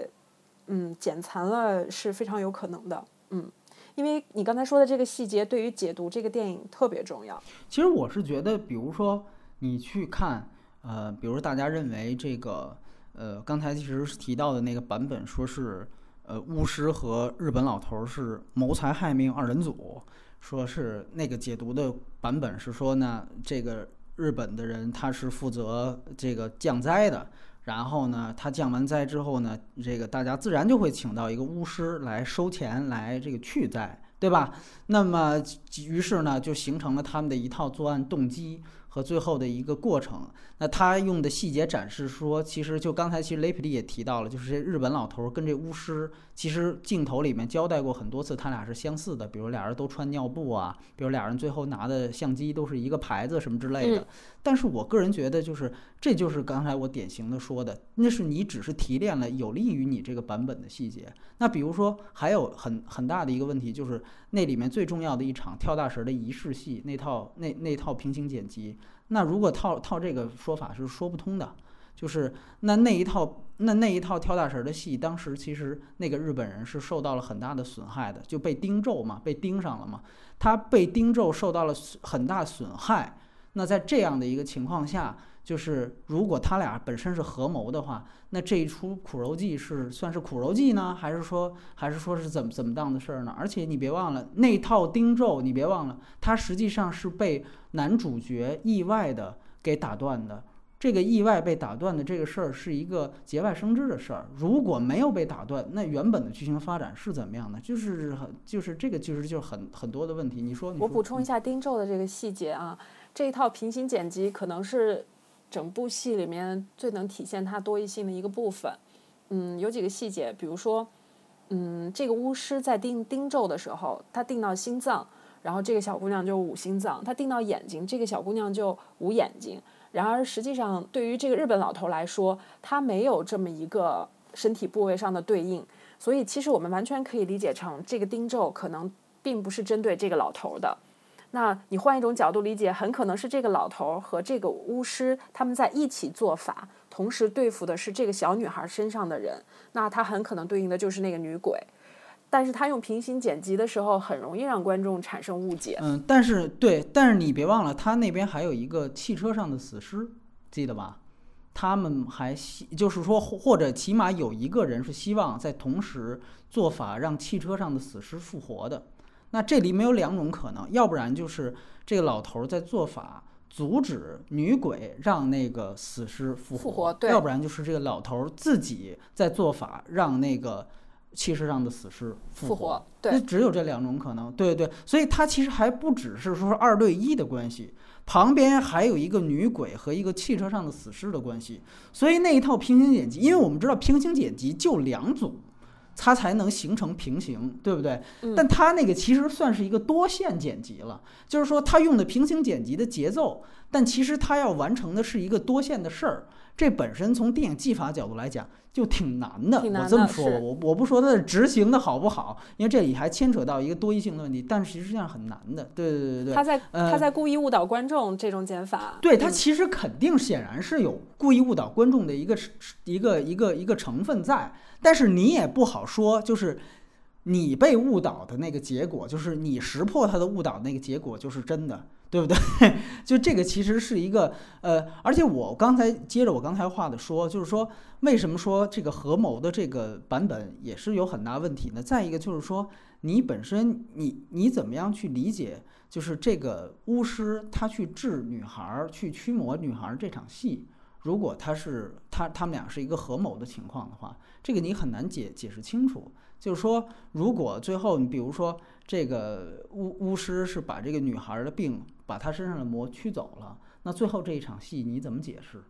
嗯，剪残了是非常有可能的，嗯，因为你刚才说的这个细节对于解读这个电影特别重要。其实我是觉得，比如说你去看，呃，比如大家认为这个，呃，刚才其实提到的那个版本，说是，呃，巫师和日本老头是谋财害命二人组，说是那个解读的版本是说呢，这个。日本的人他是负责这个降灾的，然后呢，他降完灾之后呢，这个大家自然就会请到一个巫师来收钱来这个去灾，对吧？那么于是呢，就形成了他们的一套作案动机。和最后的一个过程，那他用的细节展示说，其实就刚才其实雷普利也提到了，就是这日本老头跟这巫师，其实镜头里面交代过很多次，他俩是相似的，比如俩人都穿尿布啊，比如俩人最后拿的相机都是一个牌子什么之类的。但是我个人觉得，就是这就是刚才我典型的说的，那是你只是提炼了有利于你这个版本的细节。那比如说还有很很大的一个问题，就是那里面最重要的一场跳大神的仪式戏，那套那那套平行剪辑。那如果套套这个说法是说不通的，就是那那一套那那一套跳大神的戏，当时其实那个日本人是受到了很大的损害的，就被盯咒嘛，被盯上了嘛，他被盯咒受到了很大损害。那在这样的一个情况下，就是如果他俩本身是合谋的话，那这一出苦肉计是算是苦肉计呢，还是说还是说是怎么怎么当的事儿呢？而且你别忘了那套钉咒，你别忘了，它实际上是被男主角意外的给打断的。这个意外被打断的这个事儿是一个节外生枝的事儿。如果没有被打断，那原本的剧情发展是怎么样的？就是很就是这个其实就是很很多的问题。你说，我补充一下钉咒的这个细节啊，这一套平行剪辑可能是。整部戏里面最能体现它多义性的一个部分，嗯，有几个细节，比如说，嗯，这个巫师在定钉咒的时候，他定到心脏，然后这个小姑娘就捂心脏；他定到眼睛，这个小姑娘就捂眼睛。然而实际上，对于这个日本老头来说，他没有这么一个身体部位上的对应，所以其实我们完全可以理解成，这个钉咒可能并不是针对这个老头的。那你换一种角度理解，很可能是这个老头和这个巫师他们在一起做法，同时对付的是这个小女孩身上的人。那他很可能对应的就是那个女鬼，但是他用平行剪辑的时候，很容易让观众产生误解。嗯，但是对，但是你别忘了，他那边还有一个汽车上的死尸，记得吧？他们还希，就是说，或者起码有一个人是希望在同时做法，让汽车上的死尸复活的。那这里面有两种可能，要不然就是这个老头在做法阻止女鬼让那个死尸复活，要不然就是这个老头自己在做法让那个汽车上的死尸复活。活，那对，只有这两种可能，对对，所以它其实还不只是说二对一的关系，旁边还有一个女鬼和一个汽车上的死尸的关系，所以那一套平行剪辑，因为我们知道平行剪辑就两组，它才能形成平行，对不对？嗯但它那个其实算是一个多线剪辑了，就是说它用的平行剪辑的节奏，但其实它要完成的是一个多线的事儿，这本身从电影技法角度来讲就挺难的。我这么说，我我不说它的执行的好不好，因为这里还牵扯到一个多义性的问题，但实际上很难的。对对对对对。他在呃他在故意误导观众这种剪法，对它嗯其实肯定显然是有故意误导观众的一个一个一个一个成分在，但是你也不好说，就是你被误导的那个结果，就是你识破他的误导那个结果就是真的，对不对？就这个其实是一个呃，而且我刚才接着我刚才话的说，就是说为什么说这个合谋的这个版本也是有很大问题呢？再一个就是说你本身你你怎么样去理解？就是这个巫师他去治女孩儿、去驱魔女孩儿这场戏，如果他是他他们俩是一个合谋的情况的话，这个你很难解解释清楚。就是说，如果最后你比如说这个巫巫师是把这个女孩的病，把她身上的魔驱走了，那最后这一场戏你怎么解释？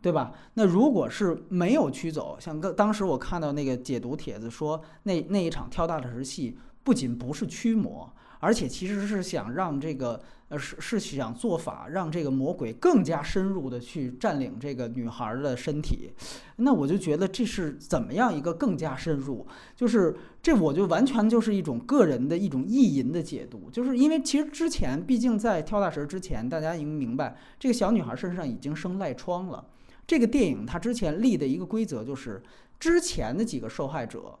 对吧？那如果是没有驱走，像刚当时我看到那个解读帖子说，那那一场跳大石戏不仅不是驱魔，而且其实是想让这个呃是是想做法，让这个魔鬼更加深入的去占领这个女孩的身体。那我就觉得这是怎么样一个更加深入？就是这我就完全就是一种个人的一种意淫的解读，就是因为其实之前毕竟在跳大神之前，大家已经明白这个小女孩身上已经生赖疮了。这个电影它之前立的一个规则就是，之前的几个受害者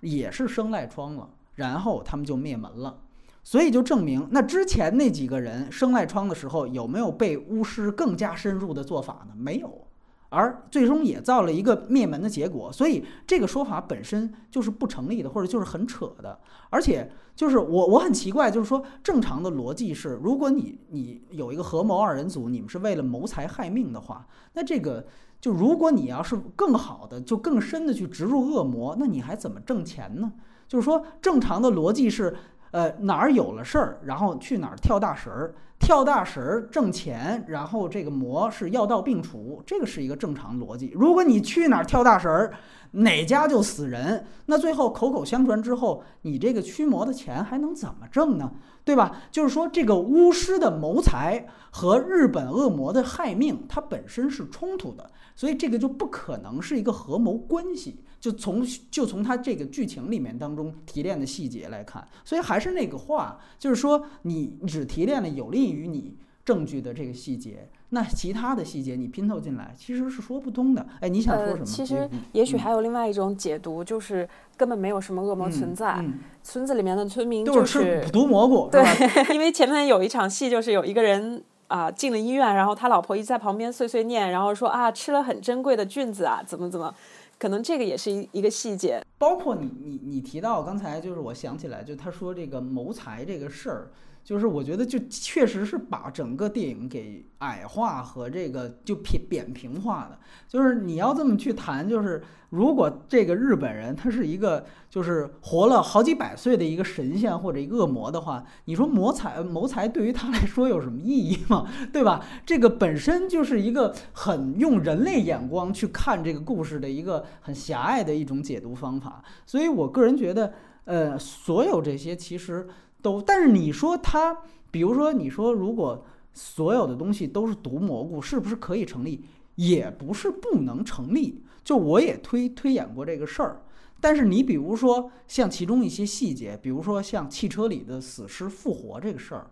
也是生赖疮了，然后他们就灭门了。所以就证明，那之前那几个人生赖疮的时候，有没有被巫师更加深入的做法呢？没有，而最终也造了一个灭门的结果。所以这个说法本身就是不成立的，或者就是很扯的。而且就是我我很奇怪，就是说正常的逻辑是，如果你你有一个合谋二人组，你们是为了谋财害命的话，那这个就如果你要是更好的，就更深的去植入恶魔，那你还怎么挣钱呢？就是说正常的逻辑是。呃，哪儿有了事儿，然后去哪儿跳大神儿，跳大神儿挣钱，然后这个魔是药到病除，这个是一个正常逻辑。如果你去哪儿跳大神儿，哪家就死人，那最后口口相传之后，你这个驱魔的钱还能怎么挣呢？对吧？就是说，这个巫师的谋财和日本恶魔的害命，它本身是冲突的，所以这个就不可能是一个合谋关系。就从就从他这个剧情里面当中提炼的细节来看，所以还是那个话，就是说你只提炼了有利于你证据的这个细节，那其他的细节你拼凑进来其实是说不通的。哎，你想说什么？呃，其实嗯也许还有另外一种解读，就是根本没有什么恶魔存在，嗯嗯村子里面的村民都就是吃毒蘑菇，对？因为前面有一场戏，就是有一个人啊、进了医院，然后他老婆一直在旁边碎碎念，然后说啊吃了很珍贵的菌子啊，怎么怎么，可能这个也是一一个细节。包括你你你提到刚才就是我想起来，就他说这个谋财这个事儿，就是我觉得就确实是把整个电影给矮化和这个就扁扁平化的。就是你要这么去谈，就是如果这个日本人他是一个就是活了好几百岁的一个神仙或者一恶魔的话，你说谋财谋财对于他来说有什么意义吗？对吧？这个本身就是一个很用人类眼光去看这个故事的一个很狭隘的一种解读方法。所以我个人觉得，呃，所有这些其实都，但是你说它，比如说你说如果所有的东西都是毒蘑菇，是不是可以成立？也不是不能成立。就我也推推演过这个事儿。但是你比如说像其中一些细节，比如说像汽车里的死尸复活这个事儿，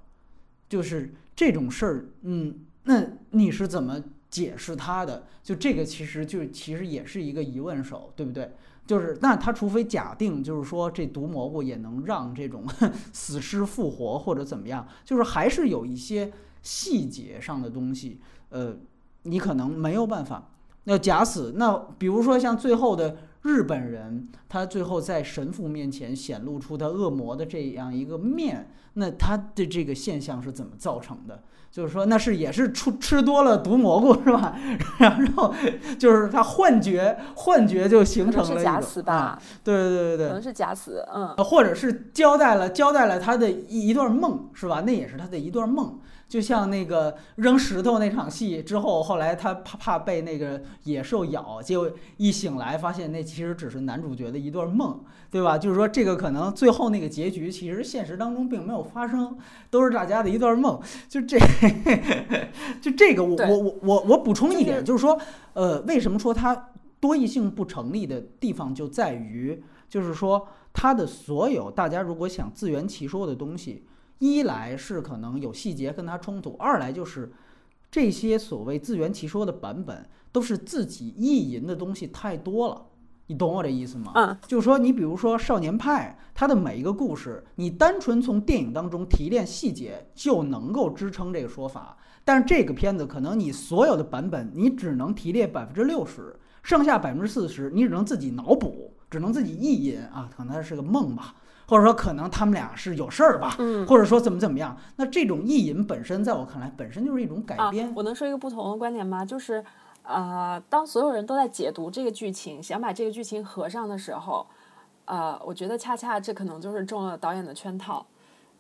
就是这种事儿，嗯，那你是怎么解释它的？就这个其实就其实也是一个疑问手，对不对？就是那他除非假定就是说这毒蘑菇也能让这种 死尸复活或者怎么样，就是还是有一些细节上的东西，呃，你可能没有办法。那假死，那比如说像最后的日本人，他最后在神父面前显露出他恶魔的这样一个面，那他的这个现象是怎么造成的？就是说那是也是吃吃多了毒蘑菇是吧？然后就是他幻觉，幻觉就形成了是假死吧？对对对对对，可能是假死，嗯，或者是交代了交代了他的一一段梦是吧？那也是他的一段梦。就像那个扔石头那场戏之后，后来他怕怕被那个野兽咬，结果一醒来发现那其实只是男主角的一段梦，对吧？就是说这个可能最后那个结局其实现实当中并没有发生，都是大家的一段梦。就这，就这个我我我我我补充一点，就是说，呃，为什么说它多义性不成立的地方就在于，就是说它的所有大家如果想自圆其说的东西。一来是可能有细节跟他冲突，二来就是这些所谓自圆其说的版本都是自己意淫的东西太多了，你懂我这意思吗？嗯，就是说你比如说《少年派》，它的每一个故事，你单纯从电影当中提炼细节就能够支撑这个说法，但是这个片子可能你所有的版本你只能提炼百分之六十，剩下百分之四十你只能自己脑补，只能自己意淫啊，可能是个梦吧。或者说可能他们俩是有事儿吧，或者说怎么怎么样？那这种意淫本身，在我看来，本身就是一种改编。我能说一个不同的观点吗？就是，呃，当所有人都在解读这个剧情，想把这个剧情合上的时候，呃，我觉得恰恰这可能就是中了导演的圈套。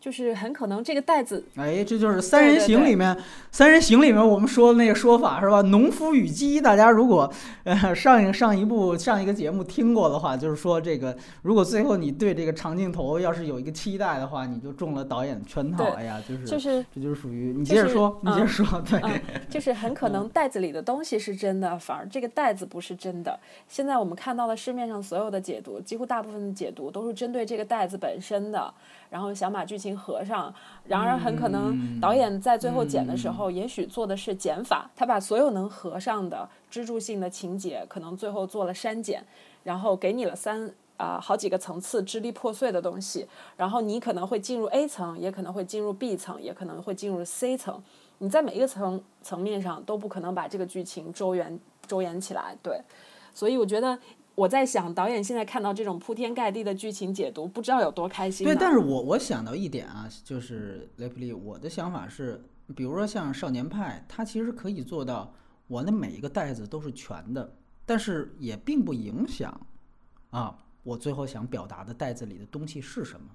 就是很可能这个袋子，哎，这就是《三人行》里面，《三人行》里面我们说的那个说法是吧？农夫与鸡，大家如果呃上一上一部上一个节目听过的话，就是说这个，如果最后你对这个长镜头要是有一个期待的话，你就中了导演的圈套。哎呀，就是就是这就是属于你接着说，你接着说，对，就是很可能袋子里的东西是真的，反而这个袋子不是真的。现在我们看到的市面上所有的解读，几乎大部分的解读都是针对这个袋子本身的。然后想把剧情合上，然而很可能导演在最后剪的时候，也许做的是减法，他把所有能合上的支柱性的情节，可能最后做了删减，然后给你了三啊好几个层次支离破碎的东西，然后你可能会进入 A 层，也可能会进入 B 层，也可能会进入 C 层，你在每一个层层面上都不可能把这个剧情周圆周延起来，对，所以我觉得。我在想，导演现在看到这种铺天盖地的剧情解读，不知道有多开心。对，但是我我想到一点啊，就是雷普利，我的想法是，比如说像《少年派》，它其实可以做到，我的每一个袋子都是全的，但是也并不影响啊，我最后想表达的袋子里的东西是什么？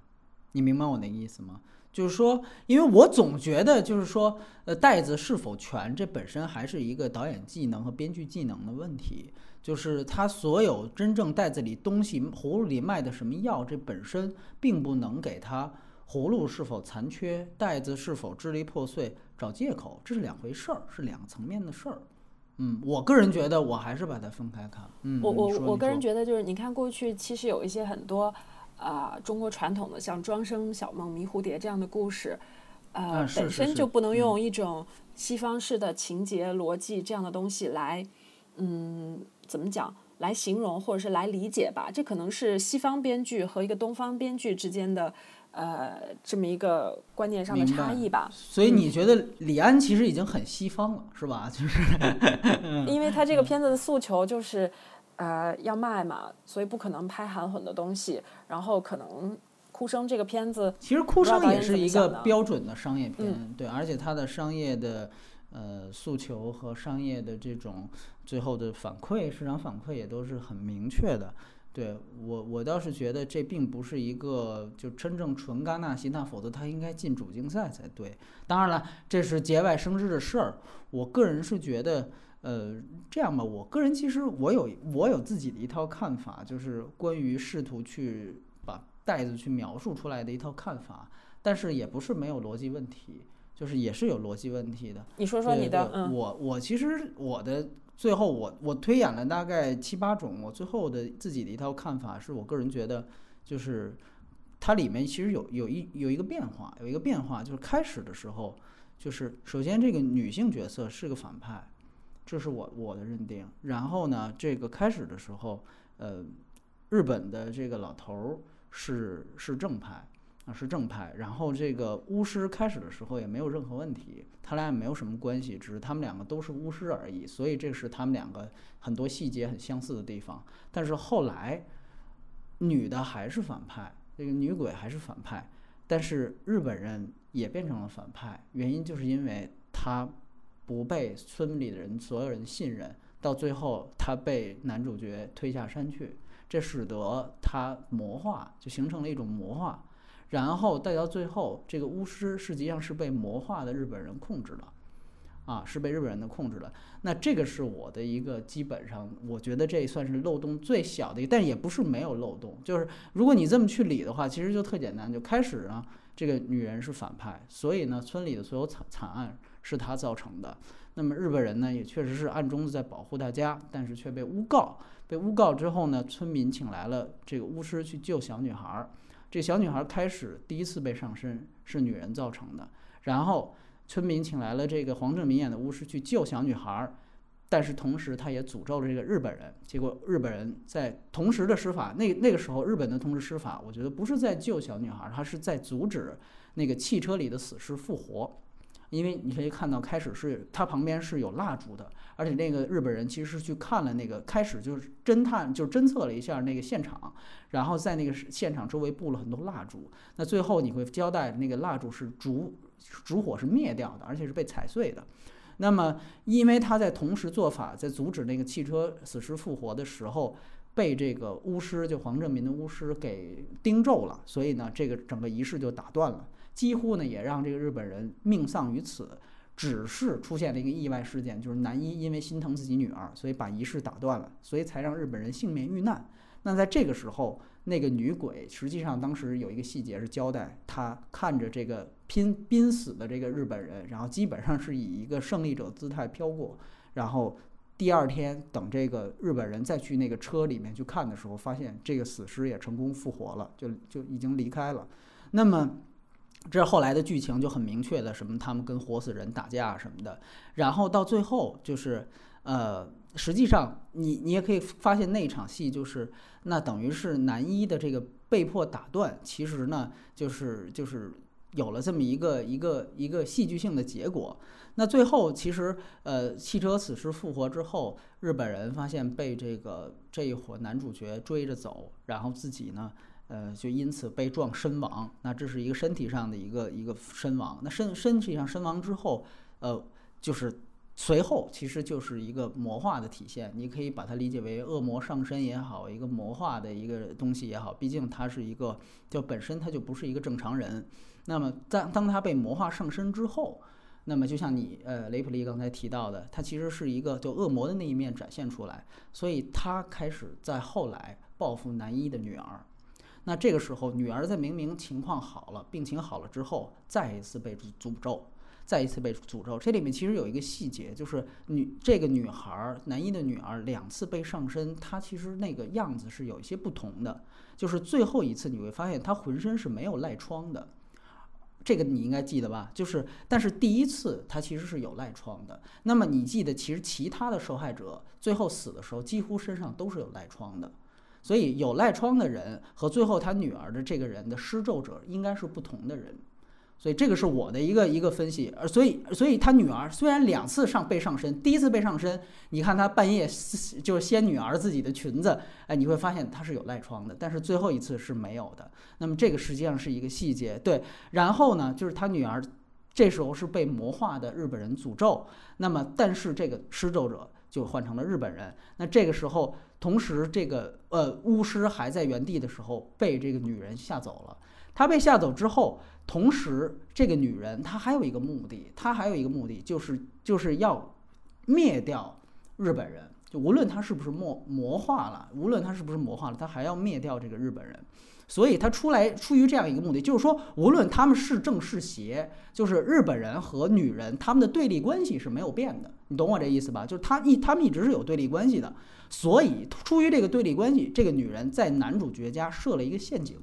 你明白我那个意思吗？就是说，因为我总觉得，就是说，呃，袋子是否全，这本身还是一个导演技能和编剧技能的问题。就是他所有真正袋子里东西，葫芦里卖的什么药，这本身并不能给他葫芦是否残缺，袋子是否支离破碎找借口，这是两回事儿，是两个层面的事儿。嗯，我个人觉得我还是把它分开看。嗯，我我我个人觉得就是，你看过去其实有一些很多啊中国传统的像庄生晓梦迷蝴蝶这样的故事，呃，本身就不能用一种西方式的情节逻辑这样的东西来，嗯。怎么讲来形容或者是来理解吧？这可能是西方编剧和一个东方编剧之间的呃这么一个观念上的差异吧。所以你觉得李安其实已经很西方了，是吧？就是，因为他这个片子的诉求就是呃要卖嘛，所以不可能拍含混的东西。然后可能《哭声》这个片子，其实《哭声》也是一个标准的商业片，对，而且它的商业的。呃，诉求和商业的这种最后的反馈，市场反馈也都是很明确的。对我，我倒是觉得这并不是一个就真正纯戛纳西，那否则他应该进主竞赛才对。当然了，这是节外生枝的事儿。我个人是觉得，呃，这样吧，我个人其实我有我有自己的一套看法，就是关于试图去把袋子去描述出来的一套看法，但是也不是没有逻辑问题。就是也是有逻辑问题的。你说说你的。嗯。我我其实我的最后我我推演了大概七八种，我最后的自己的一套看法是我个人觉得，就是它里面其实有有一有一个变化，有一个变化就是开始的时候，就是首先这个女性角色是个反派，这是我我的认定。然后呢，这个开始的时候，呃，日本的这个老头儿是是正派。啊，是正派。然后这个巫师开始的时候也没有任何问题，他俩也没有什么关系，只是他们两个都是巫师而已。所以这是他们两个很多细节很相似的地方。但是后来，女的还是反派，这个女鬼还是反派，但是日本人也变成了反派，原因就是因为。他不被村里的人所有人信任，到最后他被男主角推下山去，这使得他魔化，就形成了一种魔化。然后再到最后，这个巫师实际上是被魔化的日本人控制了，啊，是被日本人的控制了。那这个是我的一个基本上，我觉得这算是漏洞最小的一，但也不是没有漏洞。就是如果你这么去理的话，其实就特简单。就开始呢，这个女人是反派，所以呢，村里的所有惨惨案是她造成的。那么日本人呢，也确实是暗中的在保护大家，但是却被诬告。被诬告之后呢，村民请来了这个巫师去救小女孩儿。这小女孩开始第一次被上身是女人造成的，然后村民请来了这个黄正明演的巫师去救小女孩，但是同时他也诅咒了这个日本人。结果日本人在同时的施法，那那个时候日本的同时施法，我觉得不是在救小女孩，他是在阻止那个汽车里的死尸复活。因为你可以看到，开始是它旁边是有蜡烛的，而且那个日本人其实是去看了那个，开始就是侦探，就是侦测了一下那个现场，然后在那个现场周围布了很多蜡烛。那最后你会交代，那个蜡烛是烛烛火是灭掉的，而且是被踩碎的。那么，因为他在同时做法，在阻止那个汽车死尸复活的时候，被这个巫师，就黄正民的巫师给盯咒了，所以呢，这个整个仪式就打断了。几乎呢也让这个日本人命丧于此，只是出现了一个意外事件，就是男一因为心疼自己女儿，所以把仪式打断了，所以才让日本人幸免遇难。那在这个时候，那个女鬼实际上当时有一个细节是交代，她看着这个拼濒死的这个日本人，然后基本上是以一个胜利者姿态飘过，然后第二天等这个日本人再去那个车里面去看的时候，发现这个死尸也成功复活了，就就已经离开了。那么。这后来的剧情就很明确的，什么他们跟活死人打架什么的，然后到最后就是，呃，实际上你你也可以发现那场戏就是，那等于是男一的这个被迫打断，其实呢就是就是有了这么一个一个一个戏剧性的结果。那最后其实呃，汽车死尸复活之后，日本人发现被这个这一伙男主角追着走，然后自己呢。呃，就因此被撞身亡，那这是一个身体上的一个一个身亡。那身身体上身亡之后，呃，就是随后其实就是一个魔化的体现。你可以把它理解为恶魔上身也好，一个魔化的一个东西也好。毕竟他是一个，就本身他就不是一个正常人。那么当当他被魔化上身之后，那么就像你呃雷普利刚才提到的，他其实是一个就恶魔的那一面展现出来，所以他开始在后来报复男一的女儿。那这个时候，女儿在明明情况好了，病情好了之后，再一次被诅咒，再一次被诅咒。这里面其实有一个细节，就是女这个女孩男一的女儿两次被上身，她其实那个样子是有一些不同的。就是最后一次你会发现她浑身是没有赖疮的，这个你应该记得吧？就是但是第一次她其实是有赖疮的。那么你记得，其实其他的受害者最后死的时候，几乎身上都是有赖疮的。所以有赖疮的人和最后他女儿的这个人的施咒者应该是不同的人，所以这个是我的一个一个分析。而所以，所以他女儿虽然两次上被上身，第一次被上身，你看他半夜就是掀女儿自己的裙子，哎，你会发现他是有赖疮的，但是最后一次是没有的。那么这个实际上是一个细节，对。然后呢，就是他女儿这时候是被魔化的日本人诅咒，那么但是这个施咒者就换成了日本人。那这个时候。同时，这个呃巫师还在原地的时候，被这个女人吓走了。他被吓走之后，同时这个女人她还有一个目的，她还有一个目的就是就是要灭掉日本人。就无论他是不是魔魔化了，无论他是不是魔化了，他还要灭掉这个日本人。所以他出来出于这样一个目的，就是说，无论他们是正是邪，就是日本人和女人他们的对立关系是没有变的。你懂我这意思吧？就是他一他们一直是有对立关系的。所以出于这个对立关系，这个女人在男主角家设了一个陷阱，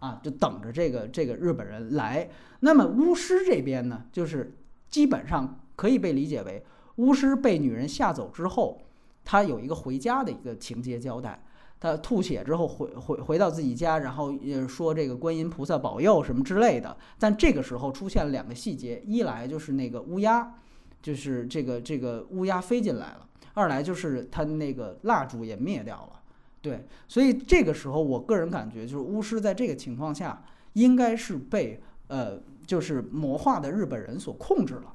啊，就等着这个这个日本人来。那么巫师这边呢，就是基本上可以被理解为巫师被女人吓走之后，他有一个回家的一个情节交代。他吐血之后回回回到自己家，然后也说这个观音菩萨保佑什么之类的。但这个时候出现了两个细节：一来就是那个乌鸦，就是这个这个乌鸦飞进来了；二来就是他那个蜡烛也灭掉了。对，所以这个时候我个人感觉就是巫师在这个情况下应该是被呃就是魔化的日本人所控制了。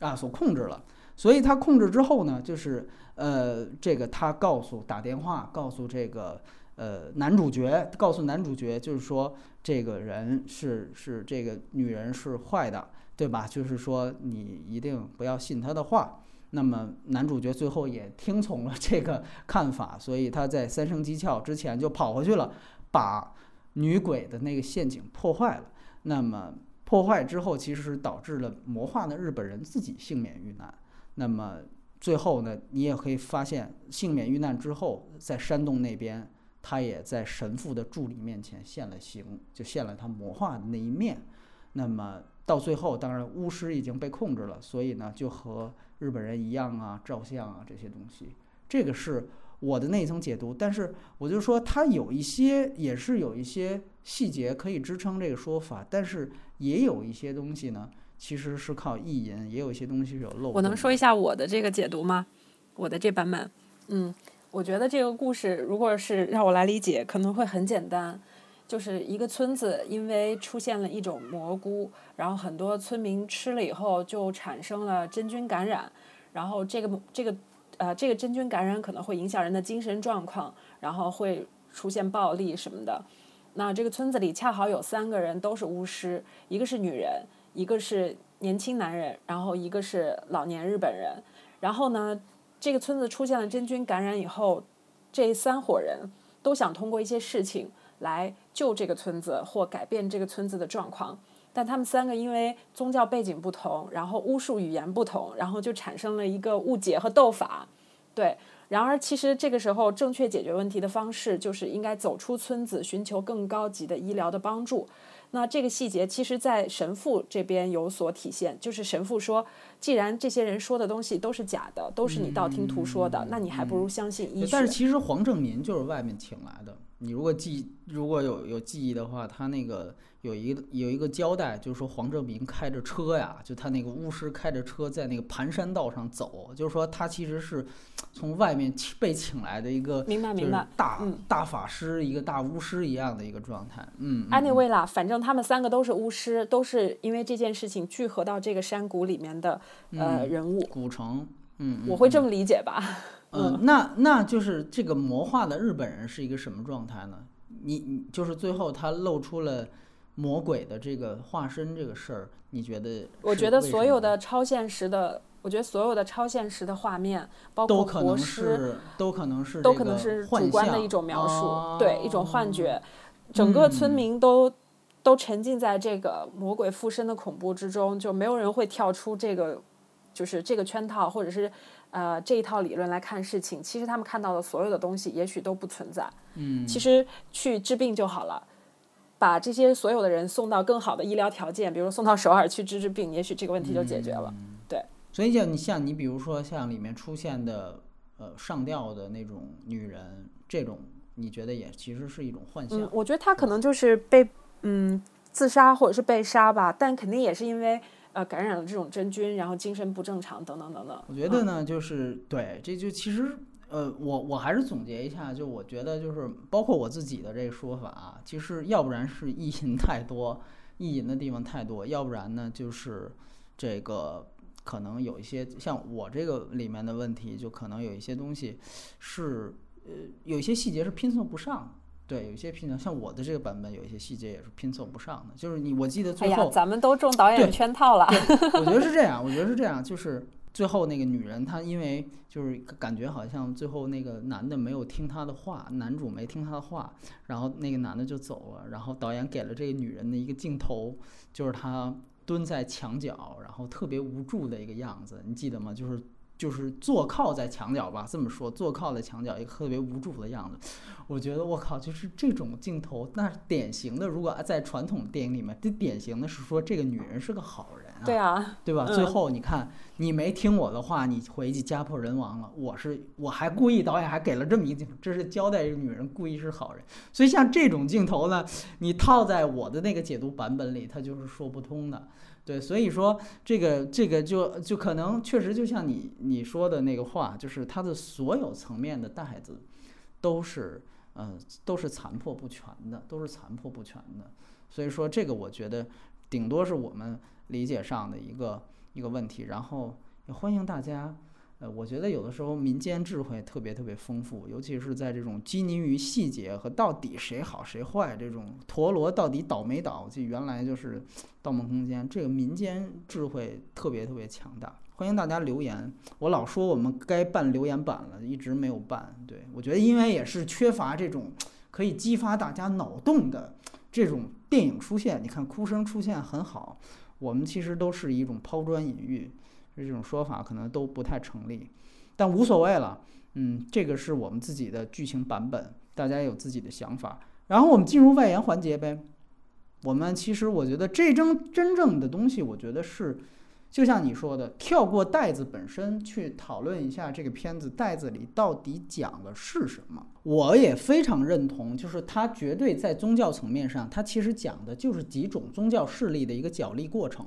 啊所控制了。所以他控制之后呢，就是呃，这个他告诉打电话告诉这个呃男主角，告诉男主角，就是说这个人是是这个女人是坏的，对吧？就是说你一定不要信他的话。那么男主角最后也听从了这个看法，所以他在三生机窍之前就跑回去了，把女鬼的那个陷阱破坏了。那么破坏之后，其实是导致了魔化的日本人自己幸免遇难。那么最后呢，你也可以发现，幸免遇难之后，在山洞那边，他也在神父的助理面前现了形，就现了他魔化的那一面。那么到最后，当然巫师已经被控制了，所以呢，就和日本人一样啊，照相啊这些东西，这个是我的那一层解读。但是我就说，它有一些也是有一些细节可以支撑这个说法，但是也有一些东西呢。其实是靠意淫，也有一些东西是有漏。我能说一下我的这个解读吗？我的这版本，嗯，我觉得这个故事如果是让我来理解，可能会很简单，就是一个村子因为出现了一种蘑菇，然后很多村民吃了以后就产生了真菌感染，然后这个这个呃这个真菌感染可能会影响人的精神状况，然后会出现暴力什么的。那这个村子里恰好有三个人都是巫师，一个是女人。一个是年轻男人，然后一个是老年日本人，然后呢，这个村子出现了真菌感染以后，这三伙人都想通过一些事情来救这个村子或改变这个村子的状况，但他们三个因为宗教背景不同，然后巫术语言不同，然后就产生了一个误解和斗法，对。然而，其实这个时候正确解决问题的方式就是应该走出村子，寻求更高级的医疗的帮助。那这个细节其实，在神父这边有所体现，就是神父说，既然这些人说的东西都是假的，都是你道听途说的，那你还不如相信医学。但是其实黄正民就是外面请来的。你如果记如果有有记忆的话，他那个有一个有一个交代，就是说黄正明开着车呀，就他那个巫师开着车在那个盘山道上走，就是说他其实是从外面被请来的一个，明白明白，大大法师一个大巫师一样的一个状态。嗯，anyway 啦，反正他们三个都是巫师，都是因为这件事情聚合到这个山谷里面的呃人物。古城，嗯，我会这么理解吧。嗯，那那就是这个魔化的日本人是一个什么状态呢？你你就是最后他露出了魔鬼的这个化身这个事儿，你觉得？我觉得所有的超现实的，我觉得所有的超现实的画面，包括国师，都可能是都可能是主观的一种描述，对一种幻觉。整个村民都都沉浸在这个魔鬼附身的恐怖之中，就没有人会跳出这个，就是这个圈套，或者是。呃，这一套理论来看事情，其实他们看到的所有的东西，也许都不存在。嗯，其实去治病就好了，把这些所有的人送到更好的医疗条件，比如送到首尔去治治病，也许这个问题就解决了。对。所以像你像你比如说像里面出现的呃上吊的那种女人，这种你觉得也其实是一种幻想？嗯，我觉得她可能就是被嗯自杀或者是被杀吧，但肯定也是因为。呃，感染了这种真菌，然后精神不正常，等等等等。我觉得呢，就是对，这就其实，呃，我我还是总结一下，就我觉得就是包括我自己的这个说法啊，其实要不然是意淫太多，意淫的地方太多，要不然呢就是这个可能有一些像我这个里面的问题，就可能有一些东西是呃有一些细节是拼凑不上。对，有一些拼凑，像我的这个版本，有一些细节也是拼凑不上的。就是你，我记得最后，哎，咱们都中导演圈套了。我觉得是这样，我觉得是这样，就是最后那个女人，她因为就是感觉好像最后那个男的没有听她的话，男主没听她的话，然后那个男的就走了，然后导演给了这个女人的一个镜头，就是她蹲在墙角，然后特别无助的一个样子，你记得吗？就是。就是坐靠在墙角吧，这么说，坐靠在墙角，一个特别无助的样子。我觉得我靠，就是这种镜头，那典型的，如果在传统电影里面，这典型的是说这个女人是个好人啊，对啊，对吧？最后你看，你没听我的话，你回去家破人亡了。我是我还故意，导演还给了这么一镜头，这是交代这个女人故意是好人。所以像这种镜头呢，你套在我的那个解读版本里，它就是说不通的。对，所以说这个这个就就可能确实就像你你说的那个话，就是它的所有层面的袋子都是嗯都是残破不全的，都是残破不全的。所以说这个我觉得顶多是我们理解上的一个一个问题。然后也欢迎大家，呃，我觉得有的时候民间智慧特别特别丰富，尤其是在这种拘泥于细节和到底谁好谁坏这种陀螺到底倒没倒，就原来就是《盗梦空间》这个民间智慧特别特别强大。欢迎大家留言。我老说我们该办留言板了，一直没有办。对我觉得，因为也是缺乏这种可以激发大家脑洞的这种电影出现。你看，哭声出现很好，我们其实都是一种抛砖引玉，这种说法可能都不太成立，但无所谓了。嗯，这个是我们自己的剧情版本，大家有自己的想法。然后我们进入外延环节呗。我们其实我觉得这真真正的东西，我觉得是。就像你说的，跳过袋子本身去讨论一下这个片子袋子里到底讲的是什么，我也非常认同。就是它绝对在宗教层面上，它其实讲的就是几种宗教势力的一个角力过程。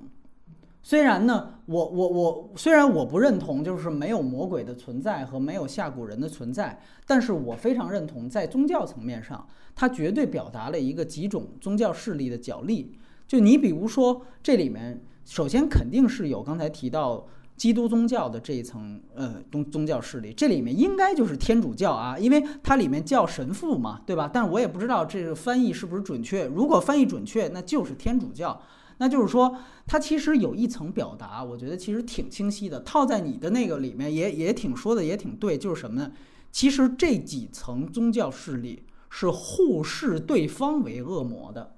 虽然呢，我我我虽然我不认同就是没有魔鬼的存在和没有下蛊人的存在，但是我非常认同在宗教层面上，它绝对表达了一个几种宗教势力的角力。就你比如说这里面。首先肯定是有刚才提到基督宗教的这一层呃宗宗教势力，这里面应该就是天主教啊，因为它里面叫神父嘛，对吧？但我也不知道这个翻译是不是准确。如果翻译准确，那就是天主教。那就是说，它其实有一层表达，我觉得其实挺清晰的，套在你的那个里面也也挺说的也挺对，就是什么呢？其实这几层宗教势力是互视对方为恶魔的。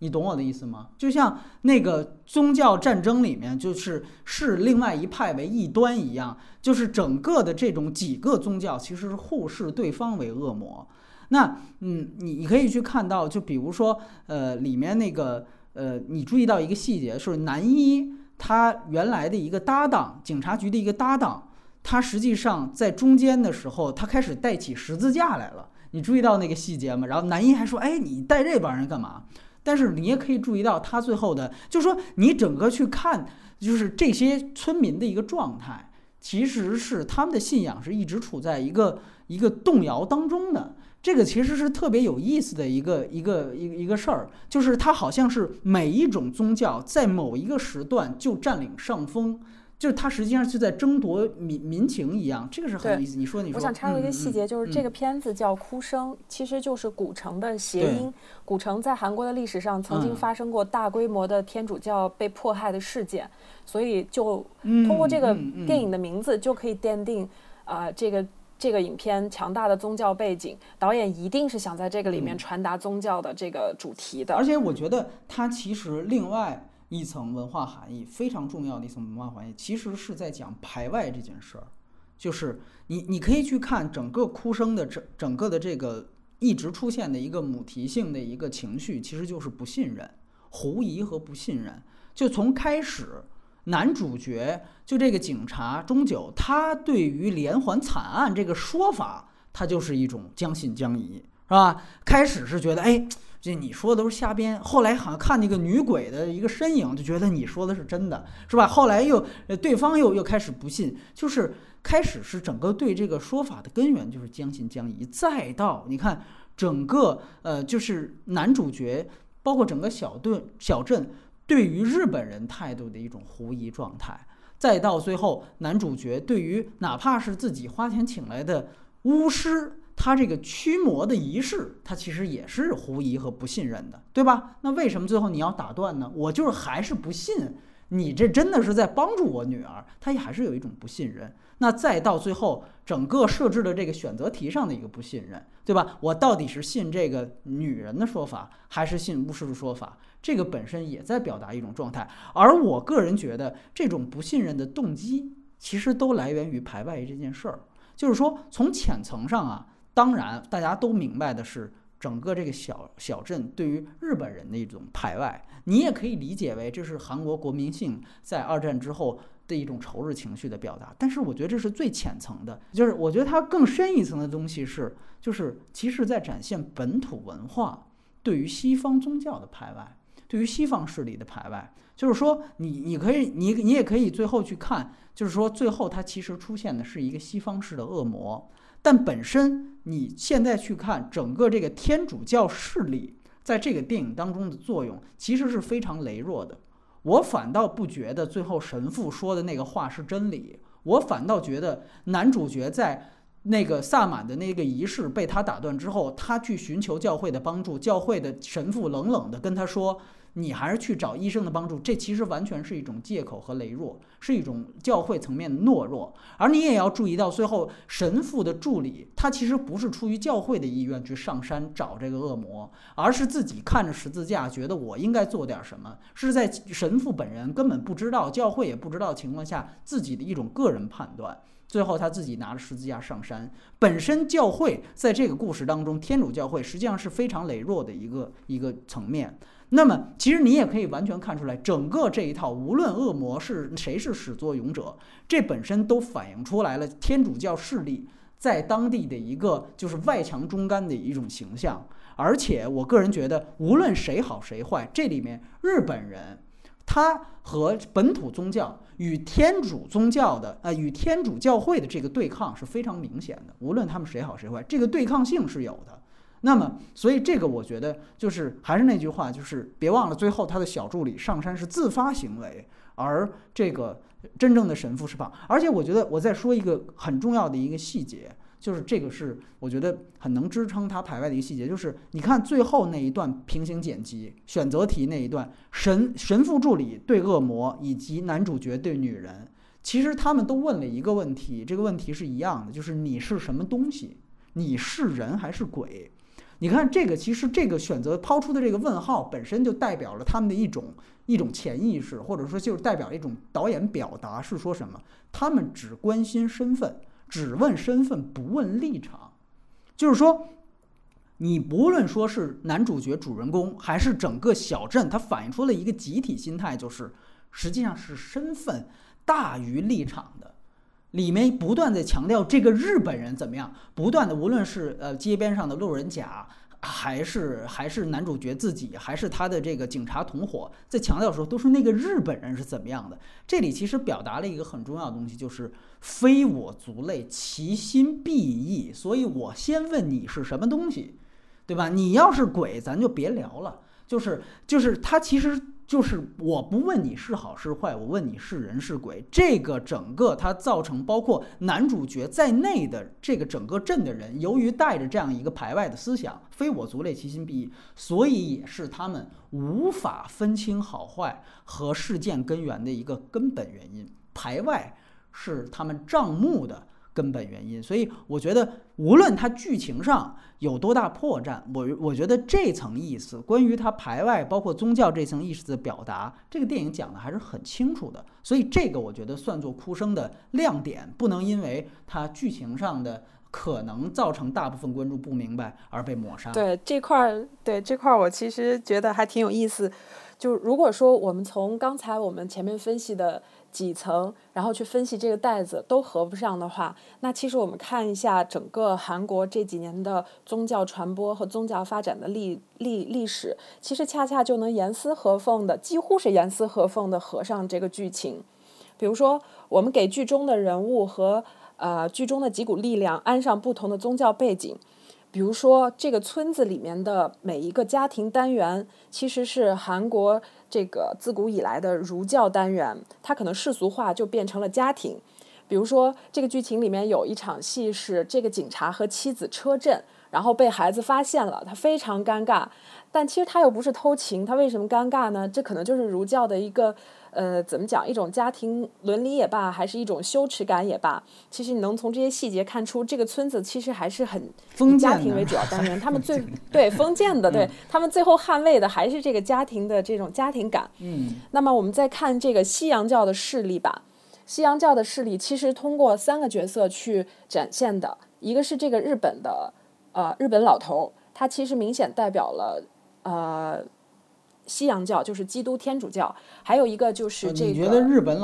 你懂我的意思吗？就像那个宗教战争里面，就是视另外一派为异端一样，就是整个的这种几个宗教其实是互视对方为恶魔。那嗯，你你可以去看到，就比如说呃，里面那个呃，你注意到一个细节，是男一他原来的一个搭档，警察局的一个搭档，他实际上在中间的时候，他开始带起十字架来了。你注意到那个细节吗？然后男一还说：“哎，你带这帮人干嘛？”但是你也可以注意到，他最后的，就是说你整个去看，就是这些村民的一个状态，其实是他们的信仰是一直处在一个一个动摇当中的。这个其实是特别有意思的一个一个一一个事儿，就是它好像是每一种宗教在某一个时段就占领上风。就是他实际上是在争夺民民情一样，这个是很有意思。你说，你说，我想插入一个细节，就是这个片子叫《哭声》，其实就是古城的谐音。古城在韩国的历史上曾经发生过大规模的天主教被迫害的事件，所以就通过这个电影的名字就可以奠定，啊，这个这个影片强大的宗教背景，导演一定是想在这个里面传达宗教的这个主题的。而且我觉得他其实另外。一层文化含义非常重要的一层文化含义，其实是在讲排外这件事儿，就是你你可以去看整个哭声的整整个的这个一直出现的一个母题性的一个情绪，其实就是不信任、狐疑和不信任。就从开始，男主角就这个警察钟九，他对于连环惨案这个说法，他就是一种将信将疑，是吧？开始是觉得哎。这你说的都是瞎编，后来好像看那个女鬼的一个身影，就觉得你说的是真的，是吧？后来又对方又又开始不信，就是开始是整个对这个说法的根源就是将信将疑，再到你看整个呃就是男主角，包括整个小镇小镇对于日本人态度的一种狐疑状态，再到最后男主角对于哪怕是自己花钱请来的巫师。他这个驱魔的仪式，他其实也是狐疑和不信任的，对吧？那为什么最后你要打断呢？我就是还是不信你这真的是在帮助我女儿，他也还是有一种不信任。那再到最后，整个设置的这个选择题上的一个不信任，对吧？我到底是信这个女人的说法，还是信巫师的说法？这个本身也在表达一种状态。而我个人觉得，这种不信任的动机，其实都来源于排外这件事儿。就是说，从浅层上啊。当然，大家都明白的是，整个这个小小镇对于日本人的一种排外，你也可以理解为这是韩国国民性在二战之后的一种仇日情绪的表达。但是，我觉得这是最浅层的，就是我觉得它更深一层的东西是，就是其实在展现本土文化对于西方宗教的排外，对于西方势力的排外。就是说，你你可以，你你也可以最后去看，就是说，最后它其实出现的是一个西方式的恶魔。但本身你现在去看整个这个天主教势力在这个电影当中的作用，其实是非常羸弱的。我反倒不觉得最后神父说的那个话是真理，我反倒觉得男主角在那个萨满的那个仪式被他打断之后，他去寻求教会的帮助，教会的神父冷冷地跟他说。你还是去找医生的帮助，这其实完全是一种借口和羸弱，是一种教会层面的懦弱。而你也要注意到，最后神父的助理他其实不是出于教会的意愿去上山找这个恶魔，而是自己看着十字架，觉得我应该做点什么，是在神父本人根本不知道，教会也不知道情况下自己的一种个人判断。最后他自己拿着十字架上山。本身教会在这个故事当中，天主教会实际上是非常羸弱的一个一个层面。那么，其实你也可以完全看出来，整个这一套，无论恶魔是谁是始作俑者，这本身都反映出来了天主教势力在当地的一个就是外强中干的一种形象。而且，我个人觉得，无论谁好谁坏，这里面日本人他和本土宗教与天主宗教的呃与天主教会的这个对抗是非常明显的。无论他们谁好谁坏，这个对抗性是有的。那么，所以这个我觉得就是还是那句话，就是别忘了最后他的小助理上山是自发行为，而这个真正的神父是吧？而且我觉得我再说一个很重要的一个细节，就是这个是我觉得很能支撑他排外的一个细节，就是你看最后那一段平行剪辑选择题那一段，神神父助理对恶魔以及男主角对女人，其实他们都问了一个问题，这个问题是一样的，就是你是什么东西？你是人还是鬼？你看这个，其实这个选择抛出的这个问号本身就代表了他们的一种一种潜意识，或者说就是代表一种导演表达是说什么？他们只关心身份，只问身份不问立场。就是说，你不论说是男主角主人公，还是整个小镇，它反映出了一个集体心态，就是实际上是身份大于立场的。里面不断的强调这个日本人怎么样，不断的无论是呃街边上的路人甲，还是还是男主角自己，还是他的这个警察同伙，在强调的时候都是那个日本人是怎么样的。这里其实表达了一个很重要的东西，就是非我族类，其心必异。所以我先问你是什么东西，对吧？你要是鬼，咱就别聊了。就是就是他其实。就是我不问你是好是坏，我问你是人是鬼。这个整个它造成包括男主角在内的这个整个镇的人，由于带着这样一个排外的思想，非我族类，其心必异，所以也是他们无法分清好坏和事件根源的一个根本原因。排外是他们账目的。根本原因，所以我觉得，无论它剧情上有多大破绽，我我觉得这层意思，关于它排外，包括宗教这层意思的表达，这个电影讲的还是很清楚的。所以这个我觉得算作哭声的亮点，不能因为它剧情上的可能造成大部分观众不明白而被抹杀。对这块儿，对这块儿，我其实觉得还挺有意思。就如果说我们从刚才我们前面分析的。几层，然后去分析这个袋子都合不上的话，那其实我们看一下整个韩国这几年的宗教传播和宗教发展的历历历史，其实恰恰就能严丝合缝的，几乎是严丝合缝的合上这个剧情。比如说，我们给剧中的人物和呃剧中的几股力量安上不同的宗教背景。比如说，这个村子里面的每一个家庭单元，其实是韩国这个自古以来的儒教单元，它可能世俗化就变成了家庭。比如说，这个剧情里面有一场戏是这个警察和妻子车震，然后被孩子发现了，他非常尴尬。但其实他又不是偷情，他为什么尴尬呢？这可能就是儒教的一个。呃，怎么讲？一种家庭伦理也罢，还是一种羞耻感也罢，其实你能从这些细节看出，这个村子其实还是很以家庭为主要单元。他们最对封建的，对他们最后捍卫的还是这个家庭的这种家庭感。嗯。那么我们再看这个西洋教的势力吧。西洋教的势力其实通过三个角色去展现的，一个是这个日本的呃日本老头，他其实明显代表了呃。西洋教就是基督天主教，还有一个就是这个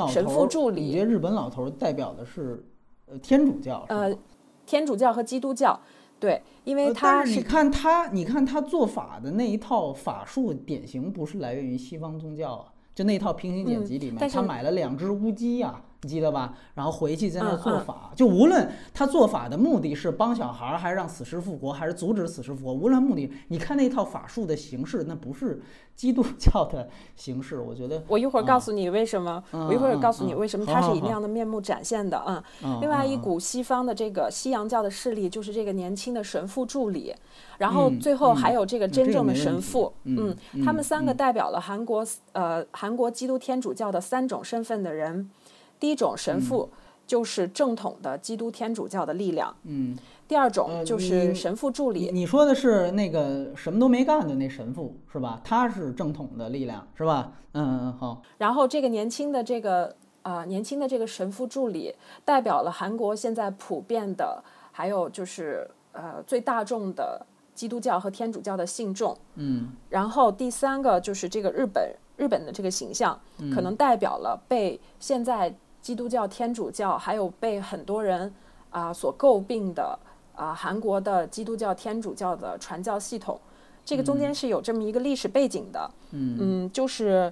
神父助理。你觉得日本老头代表的是呃天主教？呃，天主教和基督教，对，因为他是你看他，你看他做法的那一套法术，典型不是来源于西方宗教啊，就那套平行剪辑里面，他买了两只乌鸡呀，你记得吧？然后回去在那儿做法，就无论他做法的目的是帮小孩儿，还是让死尸复活，还是阻止死尸复活，无论目的，你看那套法术的形式，那不是基督教的形式，我觉得。我一会儿告诉你为什么，我一会儿告诉你为什么好好好它是以那样的面目展现的啊。嗯另外一嗯。股西方的这个西洋教的势力，就是这个年轻的神父助理，然后嗯最后嗯。还有这个真正的神父，嗯他们嗯三个代表了韩国呃韩国基督天主教的三种身份的人。第一种神父就是正统的基督天主教的力量，嗯，第二种呃就是神父助理，你你说的是那个什么都没干的那神父是吧？他是正统的力量是吧？嗯好，然后这个年轻的这个呃年轻的这个神父助理，代表了韩国现在普遍的，还有就是呃最大众的基督教和天主教的信众。嗯然后第三个就是这个日本日本的这个形象，嗯可能代表了被现在基督教、天主教还有被很多人啊、所诟病的啊、韩国的基督教、天主教的传教系统。这个中间是有这么一个历史背景的，嗯。就是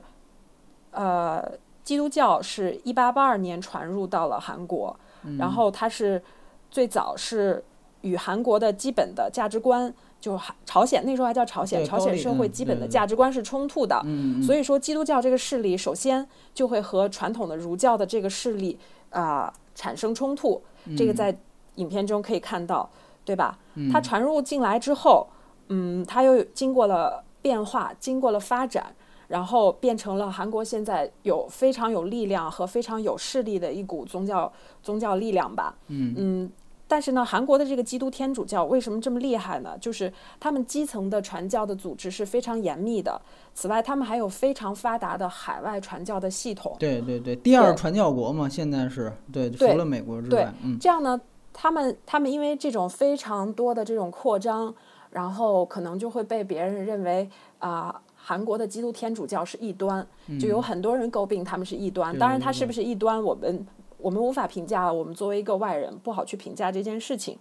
呃，基督教是一八八二年传入到了韩国，嗯。然后它是最早是与韩国的基本的价值观，就是朝鲜那时候还叫朝鲜，朝鲜社会基本的价值观是冲突的，嗯，所以说基督教这个势力首先就会和传统的儒教的这个势力啊、产生冲突，这个嗯在影片中可以看到，对吧？它传入进来之后，嗯，它又经过了变化，经过了发展，然后变成了韩国现在有非常有力量和非常有势力的一股宗教宗教力量吧。嗯但是呢，韩国的这个基督天主教为什么这么厉害呢？就是他们基层的传教的组织是非常严密的。此外，他们还有非常发达的海外传教的系统。对对对，第二传教国嘛，现在是对，除了美国之对外，嗯这样呢，他们他们因为这种非常多的这种扩张，然后可能就会被别人认为啊、韩国的基督天主教是异端，就有很多人诟病他们是异端。对当然，对对他是不是异端，我们我们无法评价，我们作为一个外人不好去评价这件事情。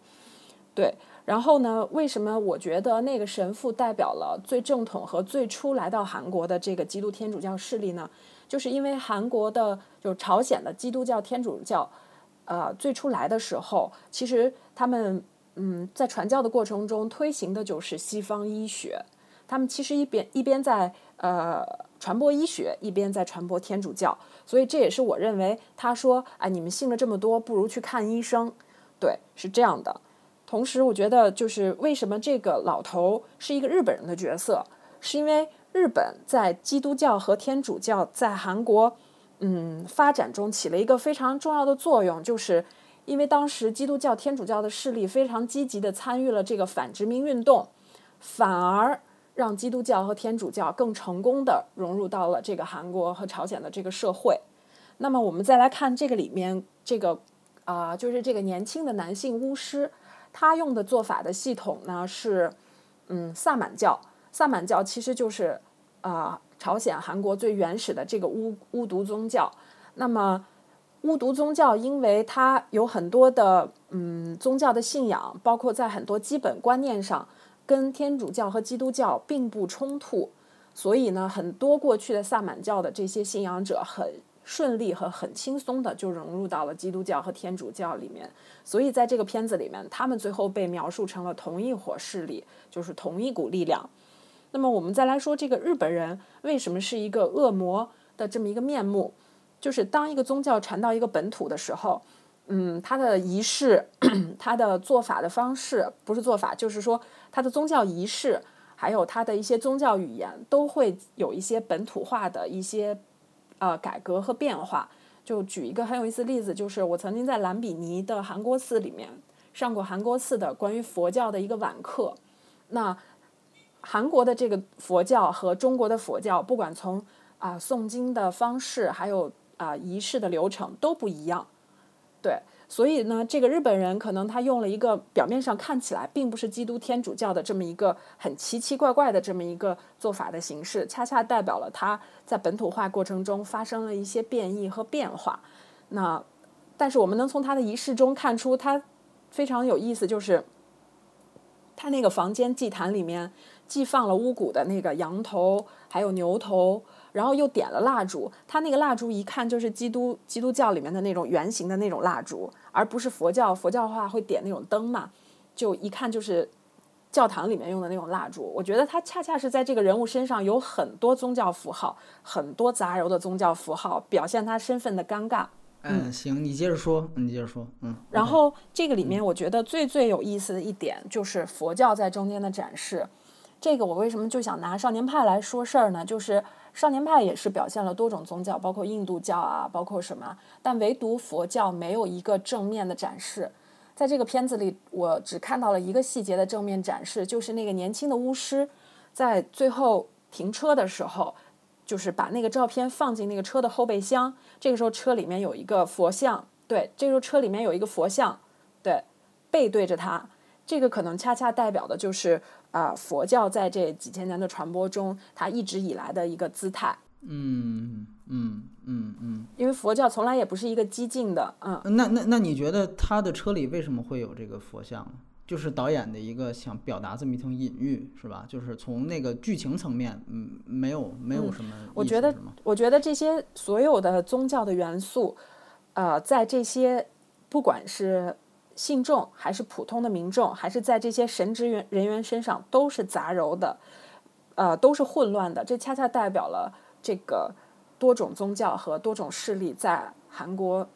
对，然后呢，为什么我觉得那个神父代表了最正统和最初来到韩国的这个基督天主教势力呢？就是因为韩国的，就朝鲜的基督教天主教，呃，最初来的时候，其实他们嗯在传教的过程中推行的就是西方医学，他们其实一边一边在呃传播医学，一边在传播天主教，所以这也是我认为他说，哎，你们信了这么多，不如去看医生，对，是这样的。同时，我觉得就是为什么这个老头是一个日本人的角色，是因为日本在基督教和天主教在韩国嗯发展中起了一个非常重要的作用，就是因为当时基督教、天主教的势力非常积极的参与了这个反殖民运动，反而让基督教和天主教更成功的融入到了这个韩国和朝鲜的这个社会。那么我们再来看这个里面这个啊、就是这个年轻的男性巫师，他用的做法的系统呢是嗯萨满教。萨满教其实就是啊、朝鲜、韩国最原始的这个巫巫毒宗教。那么巫毒宗教，因为它有很多的嗯宗教的信仰，包括在很多基本观念上跟天主教和基督教并不冲突，所以呢，很多过去的萨满教的这些信仰者很顺利和很轻松的就融入到了基督教和天主教里面。所以在这个片子里面，他们最后被描述成了同一伙势力，就是同一股力量。那么我们再来说这个日本人为什么是一个恶魔的这么一个面目，就是当一个宗教传到一个本土的时候，嗯，他的仪式、他的做法的方式，不是做法，就是说他的宗教仪式，还有他的一些宗教语言，都会有一些本土化的一些呃改革和变化。就举一个很有意思的例子，就是我曾经在兰比尼的韩国寺里面上过韩国寺的关于佛教的一个晚课。那韩国的这个佛教和中国的佛教，不管从啊、诵经的方式，还有啊、仪式的流程都不一样。对，所以呢，这个日本人可能他用了一个表面上看起来并不是基督天主教的这么一个很奇奇怪怪的这么一个做法的形式，恰恰代表了他在本土化过程中发生了一些变异和变化。那，但是我们能从他的仪式中看出，他非常有意思，就是他那个房间祭坛里面既放了巫蛊的那个羊头，还有牛头，然后又点了蜡烛，他那个蜡烛一看就是基督基督教里面的那种圆形的那种蜡烛，而不是佛教。佛教的话会点那种灯嘛，就一看就是教堂里面用的那种蜡烛。我觉得他恰恰是在这个人物身上有很多宗教符号，很多杂糅的宗教符号，表现他身份的尴尬。嗯，行，你接着说，你接着说，嗯。然后这个里面，我觉得最最有意思的一点就是佛教在中间的展示。这个我为什么就想拿少年派来说事儿呢？就是少年派也是表现了多种宗教，包括印度教啊，包括什么，但唯独佛教没有一个正面的展示。在这个片子里，我只看到了一个细节的正面展示，就是那个年轻的巫师在最后停车的时候。就是把那个照片放进那个车的后备箱，这个时候车里面有一个佛像，对，这个时候车里面有一个佛像，对，背对着他，这个可能恰恰代表的就是啊佛教在这几千年的传播中，它一直以来的一个姿态。嗯嗯嗯嗯。因为佛教从来也不是一个激进的，嗯。那那那你觉得他的车里为什么会有这个佛像？就是导演的一个想表达这么一层隐喻，是吧？就是从那个剧情层面，嗯，没有没有什么。我觉得，我觉得这些所有的宗教的元素，呃，在这些不管是信众还是普通的民众，还是在这些神职员人员身上，都是杂糅的，呃，都是混乱的。这恰恰代表了这个多种宗教和多种势力在韩国，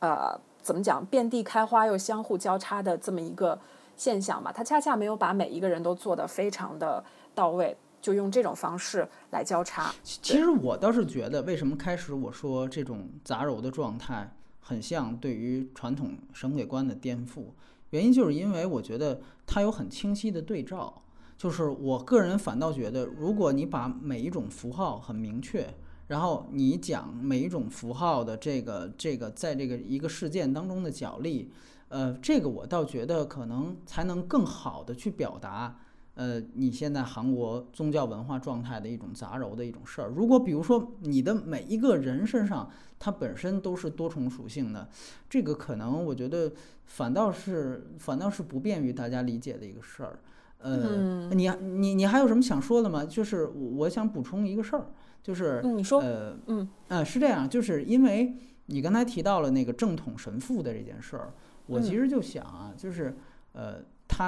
呃，怎么讲，遍地开花又相互交叉的这么一个。现象吧，他恰恰没有把每一个人都做得非常的到位，就用这种方式来交叉。其实我倒是觉得，为什么开始我说这种杂糅的状态很像对于传统神鬼观的颠覆，原因就是因为我觉得它有很清晰的对照。就是我个人反倒觉得，如果你把每一种符号很明确，然后你讲每一种符号的这个这个在这个一个事件当中的角力。呃，这个我倒觉得可能才能更好的去表达，呃，你现在韩国宗教文化状态的一种杂糅的一种事儿。如果比如说你的每一个人身上，它本身都是多重属性的，这个可能我觉得反倒是反倒是不便于大家理解的一个事儿。呃，你你你还有什么想说的吗？就是我想补充一个事儿，就是你说，呃，嗯，呃，是这样，就是因为你刚才提到了那个正统神父的这件事儿。我其实就想啊，就是，呃，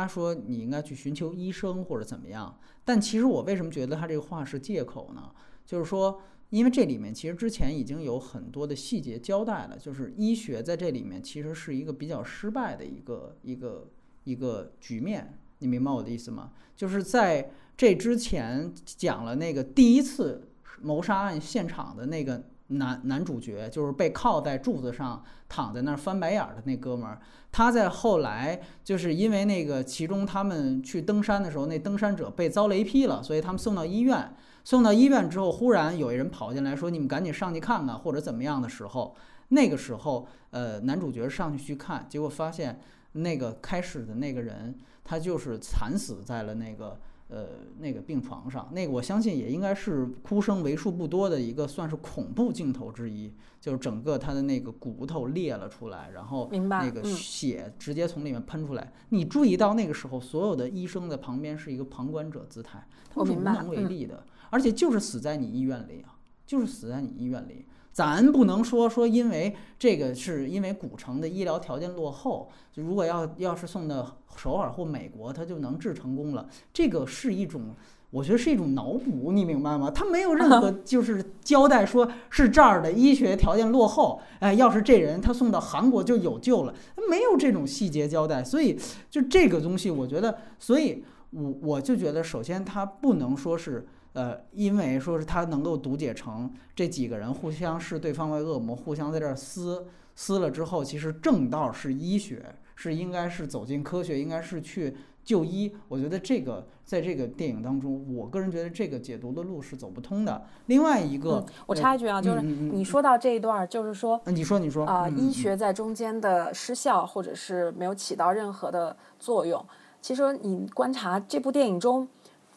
他说你应该去寻求医生或者怎么样，但其实我为什么觉得他这个话是借口呢？就是说，因为这里面其实之前已经有很多的细节交代了，就是医学在这里面其实是一个比较失败的一个一个一个局面，你明白我的意思吗？就是在这之前讲了那个第一次谋杀案现场的那个。男男主角就是被靠在柱子上躺在那儿翻白眼儿的那哥们儿，他在后来就是因为那个其中他们去登山的时候，那登山者被遭雷劈了，所以他们送到医院。送到医院之后，忽然有一人跑进来说：“你们赶紧上去看看，或者怎么样的时候，那个时候，呃，男主角上去去看，结果发现那个开始的那个人，他就是惨死在了那个。”呃，那个病床上，那个我相信也应该是哭声为数不多的一个，算是恐怖镜头之一。就是整个他的那个骨头裂了出来，然后那个血直接从里面喷出来。你注意到那个时候，所有的医生在旁边是一个旁观者姿态，他们是无能为力的，而且就是死在你医院里啊，就是死在你医院里。咱不能说说，因为这个是因为古城的医疗条件落后，就如果要要是送到首尔或美国，他就能治成功了。这个是一种，我觉得是一种脑补，你明白吗？他没有任何 就是交代，说是这儿的医学条件落后，哎，要是这人他送到韩国就有救了，没有这种细节交代。所以就这个东西，我觉得，所以我我就觉得，首先他不能说是。呃，因为说是他能够读解成这几个人互相视对方为恶魔，互相在这儿撕撕了之后，其实正道是医学，是应该是走进科学，应该是去就医。我觉得这个在这个电影当中，我个人觉得这个解读的路是走不通的。另外一个，我插一句啊，就是你说到这一段，就是说，你说你说啊，医学在中间的失效，或者是没有起到任何的作用。其实你观察这部电影中。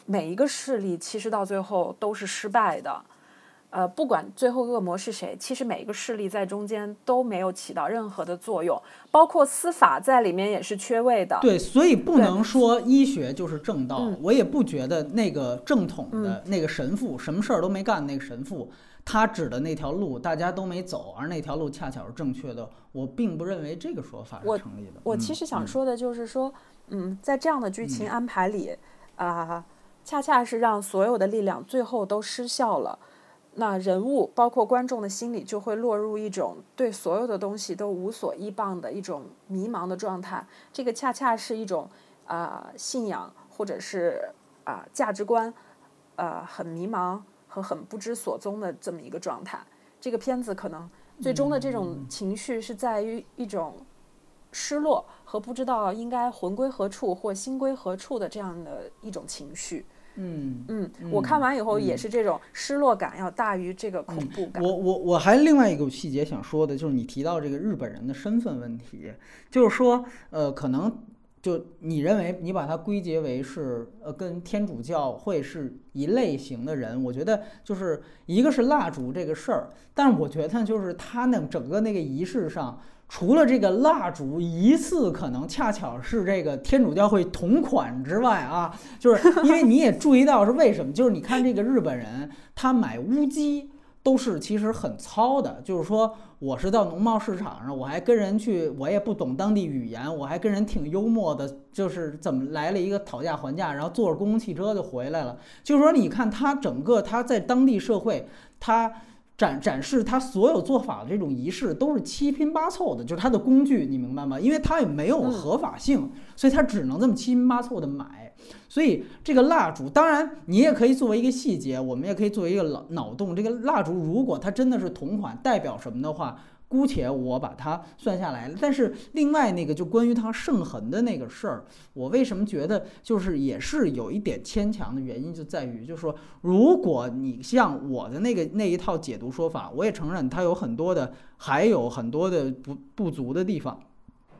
每一个势力其实到最后都是失败的，呃，不管最后恶魔是谁，其实每一个势力在中间都没有起到任何的作用，包括司法在里面也是缺位的。对，所以不能说医学就是正道。嗯我也不觉得那个正统的那个神父什么事儿都没干，那个神父他指的那条路大家都没走，而那条路恰巧是正确的。我并不认为这个说法是成立的。我嗯其实想嗯说的就是说，嗯，在这样的剧情安排里，啊、恰恰是让所有的力量最后都失效了。那人物包括观众的心理就会落入一种对所有的东西都无所依傍的一种迷茫的状态。这个恰恰是一种啊、信仰或者是啊、价值观，呃很迷茫和很不知所踪的这么一个状态。这个片子可能最终的这种情绪是在于一种失落和不知道应该魂归何处或心归何处的这样的一种情绪。嗯，嗯，我看完以后也是这种失落感要大于这个恐怖感。我我我还另外一个细节想说的，就是你提到这个日本人的身份问题，就是说，呃，可能就你认为你把它归结为是呃跟天主教会是一类型的人，我觉得就是一个是蜡烛这个事儿，但是我觉得就是他那整个那个仪式上。除了这个蜡烛疑似可能恰巧是这个天主教会同款之外啊，就是 因为你也注意到是为什么？就是你看这个日本人，他买乌鸡都是其实很糙的，就是说我是到农贸市场上，我还跟人去，我也不懂当地语言，我还跟人挺幽默的，就是怎么来了一个讨价还价，然后坐着公共汽车就回来了。就是说，你看他整个他在当地社会，他。展展示他所有做法的这种仪式都是七拼八凑的，就是他的工具，你明白吗？因为他也没有合法性，所以他只能这么七拼八凑的买。所以这个蜡烛，当然你也可以作为一个细节，我们也可以作为一个脑脑洞。这个蜡烛如果它真的是同款，代表什么的话，姑且我把它算下来了。但是另外那个就关于它圣痕的那个事儿，我为什么觉得就是也是有一点牵强的原因，就在于就是说，如果你像我的那个那一套解读说法，我也承认它有很多的，还有很多的不不足的地方。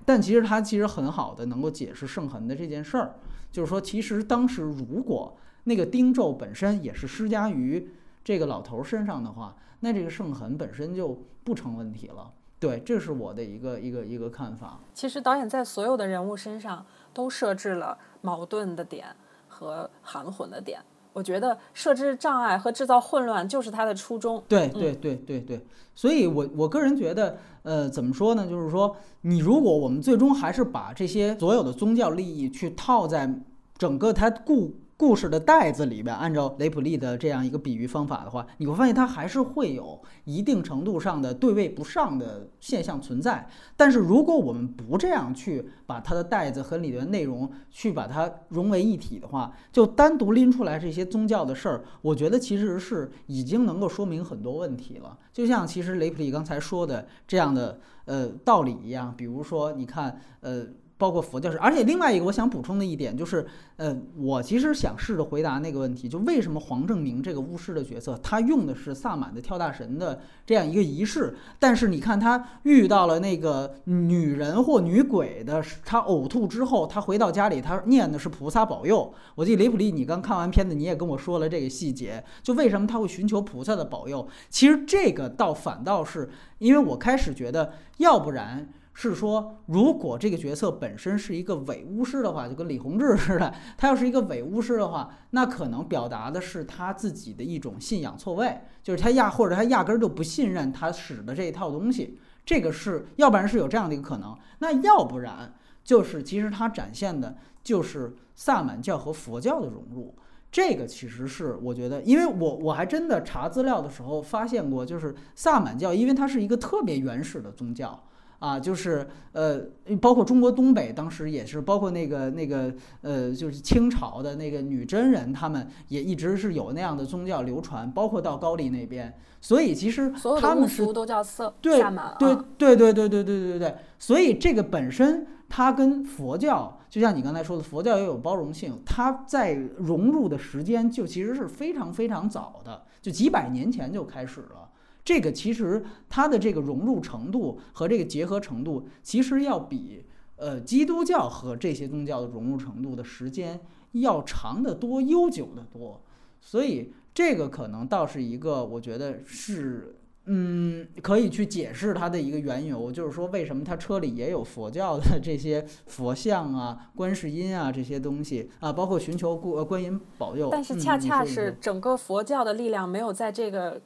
但其实它其实很好的能够解释圣痕的这件事儿，就是说，其实当时如果那个钉咒本身也是施加于这个老头身上的话，那这个圣痕本身就不成问题了。对，这是我的一个一个一个看法。其实导演在所有的人物身上都设置了矛盾的点和含混的点。我觉得设置障碍和制造混乱就是他的初衷。对对对对对，所以我我个人觉得，呃，怎么说呢？就是说，你如果我们最终还是把这些所有的宗教利益去套在整个他故故事的袋子里边，按照雷普利的这样一个比喻方法的话，你会发现它还是会有一定程度上的对位不上的现象存在。但是如果我们不这样去把它的袋子和里面的内容去把它融为一体的话，就单独拎出来这些宗教的事儿，我觉得其实是已经能够说明很多问题了。就像其实雷普利刚才说的这样的呃道理一样，比如说你看呃。包括佛教是，而且另外一个我想补充的一点就是，呃，我其实想试着回答那个问题，就为什么黄正明这个巫师的角色，他用的是萨满的跳大神的这样一个仪式，但是你看他遇到了那个女人或女鬼的，他呕吐之后，他回到家里，他念的是菩萨保佑。我记得雷普利，你刚看完片子，你也跟我说了这个细节，就为什么他会寻求菩萨的保佑？其实这个倒反倒是，因为我开始觉得，要不然。是说，如果这个角色本身是一个伪巫师的话，就跟李洪志似的，他要是一个伪巫师的话，那可能表达的是他自己的一种信仰错位，就是他压或者他压根儿就不信任他使的这一套东西。这个是，要不然是有这样的一个可能，那要不然就是其实他展现的就是萨满教和佛教的融入。这个其实是我觉得，因为我我还真的查资料的时候发现过，就是萨满教，因为它是一个特别原始的宗教。啊，就是呃，包括中国东北当时也是，包括那个那个呃，就是清朝的那个女真人，他们也一直是有那样的宗教流传，包括到高丽那边。所以其实所有他们是都叫色对。对对对对对对对对，所以这个本身它跟佛教，就像你刚才说的，佛教也有包容性，它在融入的时间就其实是非常非常早的，就几百年前就开始了。这个其实它的这个融入程度和这个结合程度，其实要比呃基督教和这些宗教的融入程度的时间要长得多、悠久得多。所以这个可能倒是一个，我觉得是。嗯，可以去解释它的一个缘由，就是说为什么它车里也有佛教的这些佛像啊、观世音啊这些东西啊，包括寻求观观音保佑。但是恰恰是整个佛教的力量没有在这个。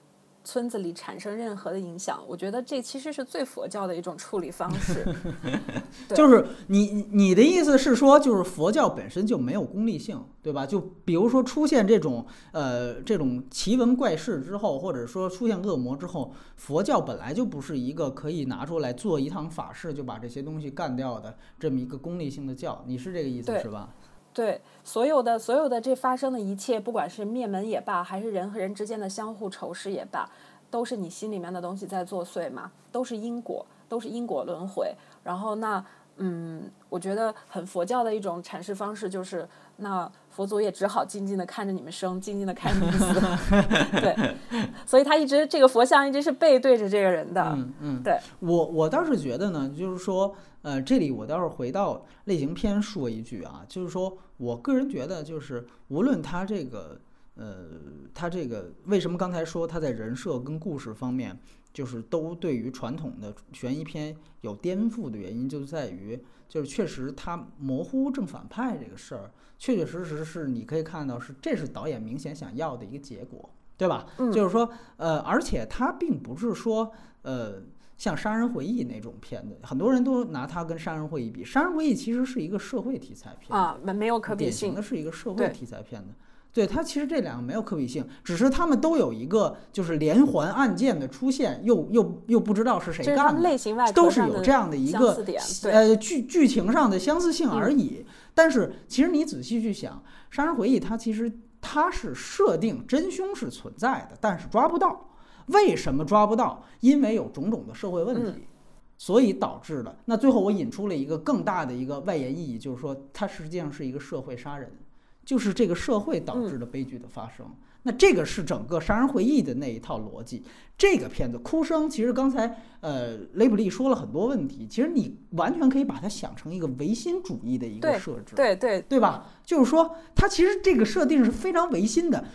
村子里产生任何的影响，我觉得这其实是最佛教的一种处理方式。就是你你的意思是说，就是佛教本身就没有功利性，对吧？就比如说出现这种呃这种奇闻怪事之后，或者说出现恶魔之后，佛教本来就不是一个可以拿出来做一趟法事就把这些东西干掉的这么一个功利性的教。你是这个意思是吧？对，所有的所有的这发生的一切，不管是灭门也罢，还是人和人之间的相互仇视也罢，都是你心里面的东西在作祟嘛，都是因果，都是因果轮回。然后那，嗯，我觉得很佛教的一种阐释方式就是，那佛祖也只好静静的看着你们生，静静的看着你们死。对，所以他一直这个佛像一直是背对着这个人的。嗯嗯，对我我倒是觉得呢，就是说。呃，这里我倒是回到类型片说一句啊，就是说我个人觉得，就是无论他这个，呃，他这个为什么刚才说他在人设跟故事方面，就是都对于传统的悬疑片有颠覆的原因，就在于就是确实它模糊正反派这个事儿，确确实实是你可以看到是这是导演明显想要的一个结果，对吧？嗯，就是说，呃，而且它并不是说，呃。像《杀人回忆》那种片子，很多人都拿它跟《杀人回忆》比，《杀人回忆》其实是一个社会题材片啊，没没有可比性，典型的是一个社会题材片子。对它其实这两个没有可比性，只是他们都有一个就是连环案件的出现，又又又不知道是谁干的，都是有这样的一个呃剧剧情上的相似性而已。但是其实你仔细去想，《杀人回忆》它其实它是设定真凶是存在的，但是抓不到。为什么抓不到？因为有种种的社会问题，所以导致的。那最后我引出了一个更大的一个外延意义，就是说它实际上是一个社会杀人，就是这个社会导致的悲剧的发生。那这个是整个《杀人回忆》的那一套逻辑。这个片子哭声，其实刚才呃雷普利说了很多问题，其实你完全可以把它想成一个唯心主义的一个设置，对对对吧？就是说它其实这个设定是非常唯心的。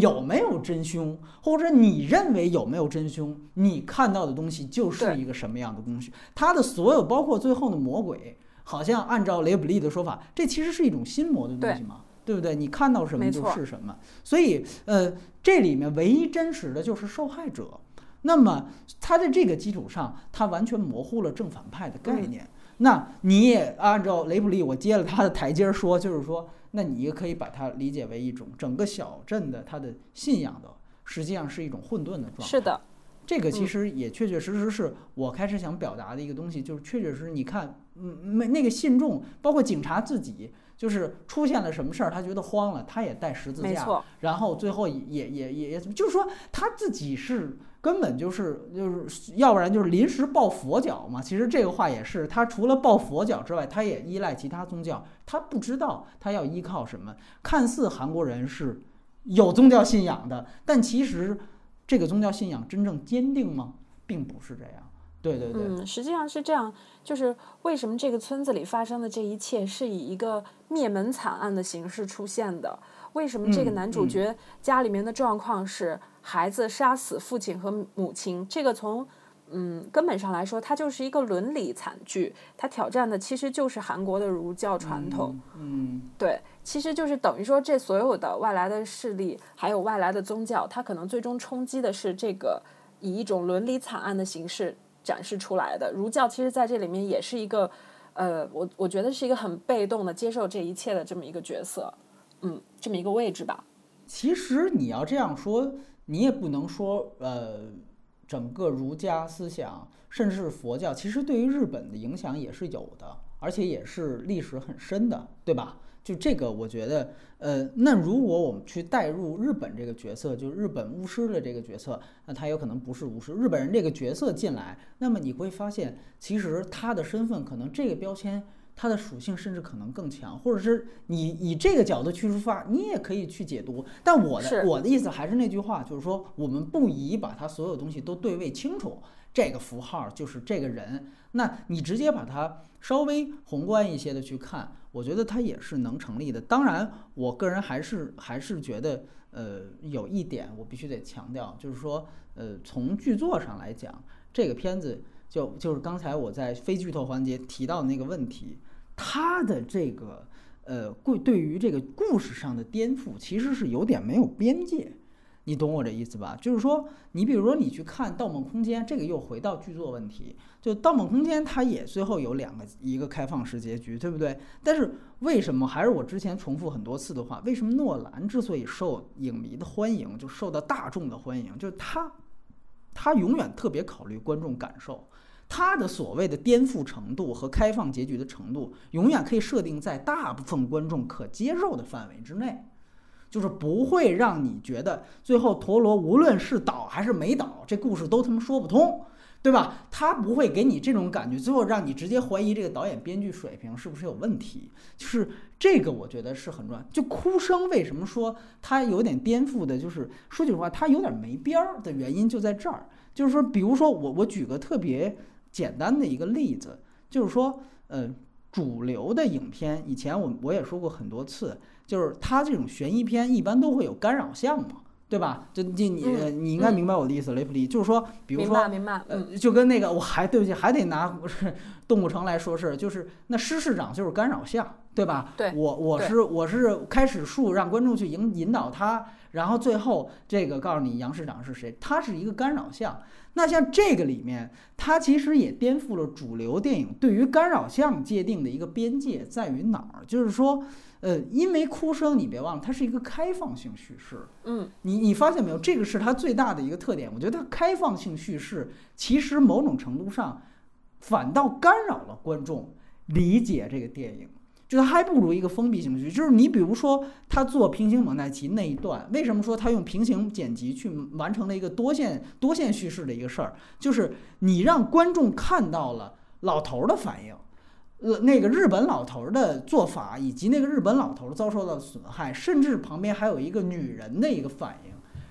有没有真凶，或者你认为有没有真凶，你看到的东西就是一个什么样的东西？它的所有，包括最后的魔鬼，好像按照雷普利的说法，这其实是一种心魔的东西嘛，对不对？你看到什么就是什么。所以，呃，这里面唯一真实的就是受害者。那么，他在这个基础上，他完全模糊了正反派的概念。那你也按照雷普利，我接了他的台阶说，就是说。那你也可以把它理解为一种整个小镇的它的信仰的，实际上是一种混沌的状态。是的，这个其实也确确实实是我开始想表达的一个东西，就是确确实实，你看，嗯，没那个信众，包括警察自己，就是出现了什么事儿，他觉得慌了，他也带十字架，然后最后也也也也，就是说他自己是。根本就是就是要不然就是临时抱佛脚嘛。其实这个话也是，他除了抱佛脚之外，他也依赖其他宗教。他不知道他要依靠什么。看似韩国人是有宗教信仰的，但其实这个宗教信仰真正坚定吗？并不是这样。对对对，嗯，实际上是这样。就是为什么这个村子里发生的这一切是以一个灭门惨案的形式出现的？为什么这个男主角家里面的状况是？孩子杀死父亲和母亲，这个从嗯根本上来说，它就是一个伦理惨剧。它挑战的其实就是韩国的儒教传统。嗯，对，其实就是等于说，这所有的外来的势力，还有外来的宗教，它可能最终冲击的是这个以一种伦理惨案的形式展示出来的。儒教其实在这里面也是一个，呃，我我觉得是一个很被动的接受这一切的这么一个角色，嗯，这么一个位置吧。其实你要这样说。你也不能说，呃，整个儒家思想，甚至是佛教，其实对于日本的影响也是有的，而且也是历史很深的，对吧？就这个，我觉得，呃，那如果我们去代入日本这个角色，就日本巫师的这个角色，那他有可能不是巫师，日本人这个角色进来，那么你会发现，其实他的身份可能这个标签。它的属性甚至可能更强，或者是你以这个角度去出发，你也可以去解读。但我的我的意思还是那句话，就是说我们不宜把它所有东西都对位清楚。这个符号就是这个人，那你直接把它稍微宏观一些的去看，我觉得它也是能成立的。当然，我个人还是还是觉得，呃，有一点我必须得强调，就是说，呃，从剧作上来讲，这个片子就就是刚才我在非剧透环节提到的那个问题，它的这个呃，故对于这个故事上的颠覆，其实是有点没有边界。你懂我这意思吧？就是说，你比如说你去看《盗梦空间》，这个又回到剧作问题。就《盗梦空间》，它也最后有两个，一个开放式结局，对不对？但是为什么还是我之前重复很多次的话？为什么诺兰之所以受影迷的欢迎，就受到大众的欢迎，就是他，他永远特别考虑观众感受，他的所谓的颠覆程度和开放结局的程度，永远可以设定在大部分观众可接受的范围之内。就是不会让你觉得最后陀螺无论是倒还是没倒，这故事都他妈说不通，对吧？他不会给你这种感觉，最后让你直接怀疑这个导演编剧水平是不是有问题。就是这个，我觉得是很重要。就哭声为什么说它有点颠覆的？就是说句实话，它有点没边儿的原因就在这儿。就是说，比如说我我举个特别简单的一个例子，就是说，呃，主流的影片以前我我也说过很多次。就是它这种悬疑片一般都会有干扰项嘛，对吧？就你你你应该明白我的意思，雷普利，就是说，比如说，呃，就跟那个我还对不起，还得拿不是动物城来说事，就是那施市长就是干扰项，对吧？对，我我是我是开始树让观众去引引导他，然后最后这个告诉你杨市长是谁，他是一个干扰项。那像这个里面，它其实也颠覆了主流电影对于干扰项界定的一个边界在于哪儿？就是说。呃，因为哭声，你别忘了，它是一个开放性叙事。嗯，你你发现没有，这个是它最大的一个特点。我觉得它开放性叙事，其实某种程度上，反倒干扰了观众理解这个电影。就它还不如一个封闭性叙事。就是你比如说，他做平行蒙太奇那一段，为什么说他用平行剪辑去完成了一个多线多线叙事的一个事儿？就是你让观众看到了老头的反应。呃，那个日本老头的做法，以及那个日本老头遭受到损害，甚至旁边还有一个女人的一个反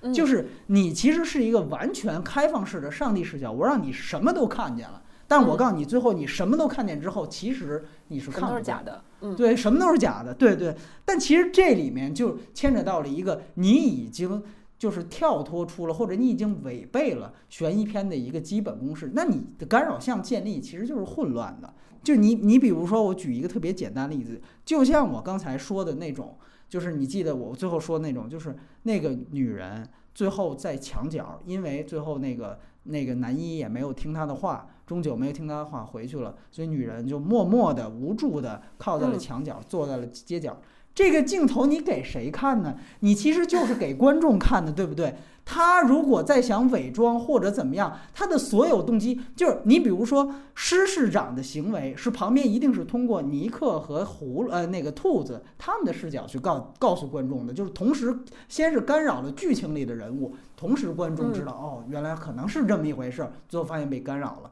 应，就是你其实是一个完全开放式的上帝视角，我让你什么都看见了，但我告诉你，最后你什么都看见之后，其实你是看都是假的，嗯，对，什么都是假的，对对。但其实这里面就牵扯到了一个，你已经就是跳脱出了，或者你已经违背了悬疑片的一个基本公式，那你的干扰项建立其实就是混乱的。就你，你比如说，我举一个特别简单例子，就像我刚才说的那种，就是你记得我最后说的那种，就是那个女人最后在墙角，因为最后那个那个男一也没有听她的话，终究没有听她的话回去了，所以女人就默默的、无助的靠在了墙角，坐在了街角。这个镜头你给谁看呢？你其实就是给观众看的，对不对？他如果再想伪装或者怎么样，他的所有动机就是你，比如说施市长的行为是旁边一定是通过尼克和胡呃那个兔子他们的视角去告告诉观众的，就是同时先是干扰了剧情里的人物，同时观众知道哦原来可能是这么一回事，最后发现被干扰了。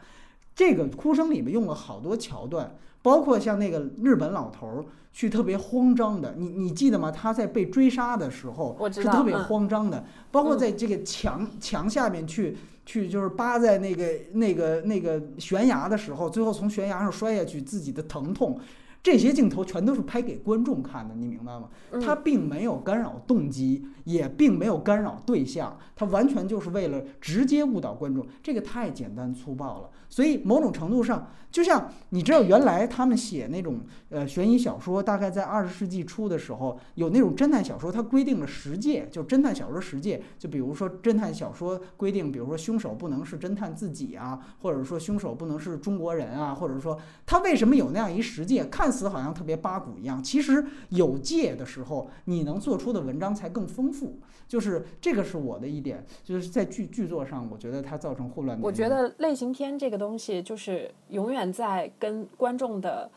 这个哭声里面用了好多桥段，包括像那个日本老头儿。去特别慌张的，你你记得吗？他在被追杀的时候是特别慌张的，包括在这个墙墙下面去去就是扒在那个那个那个悬崖的时候，最后从悬崖上摔下去，自己的疼痛，这些镜头全都是拍给观众看的，你明白吗？他并没有干扰动机，也并没有干扰对象，他完全就是为了直接误导观众，这个太简单粗暴了。所以某种程度上。就像你知道，原来他们写那种呃悬疑小说，大概在二十世纪初的时候，有那种侦探小说，它规定了十戒，就侦探小说十戒。就比如说侦探小说规定，比如说凶手不能是侦探自己啊，或者说凶手不能是中国人啊，或者说他为什么有那样一十戒？看似好像特别八股一样，其实有戒的时候，你能做出的文章才更丰富。就是这个是我的一点，就是在剧剧作上，我觉得它造成混乱。我觉得类型片这个东西就是永远在跟观众的，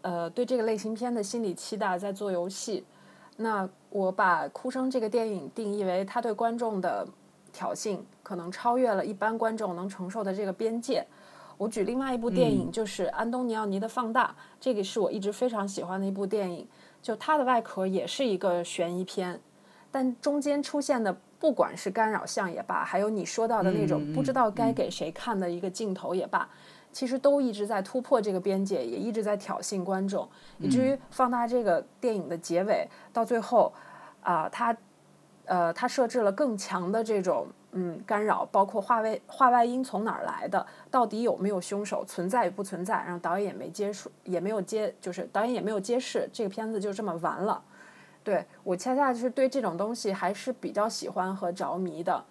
呃，对这个类型片的心理期待在做游戏。那我把《哭声》这个电影定义为他对观众的挑衅，可能超越了一般观众能承受的这个边界。我举另外一部电影，就是安东尼奥尼的《放大》，这个是我一直非常喜欢的一部电影。就它的外壳也是一个悬疑片。但中间出现的不管是干扰项也罢，还有你说到的那种不知道该给谁看的一个镜头也罢，其实都一直在突破这个边界，也一直在挑衅观众，以至于放大这个电影的结尾到最后，啊，他呃他设置了更强的这种。嗯，干扰包括话外话外音从哪儿来的，到底有没有凶手存在与不存在，然后导演也没接触，也没有接，就是导演也没有揭示，这个片子就这么完了。对我恰恰就是对这种东西还是比较喜欢和着迷的。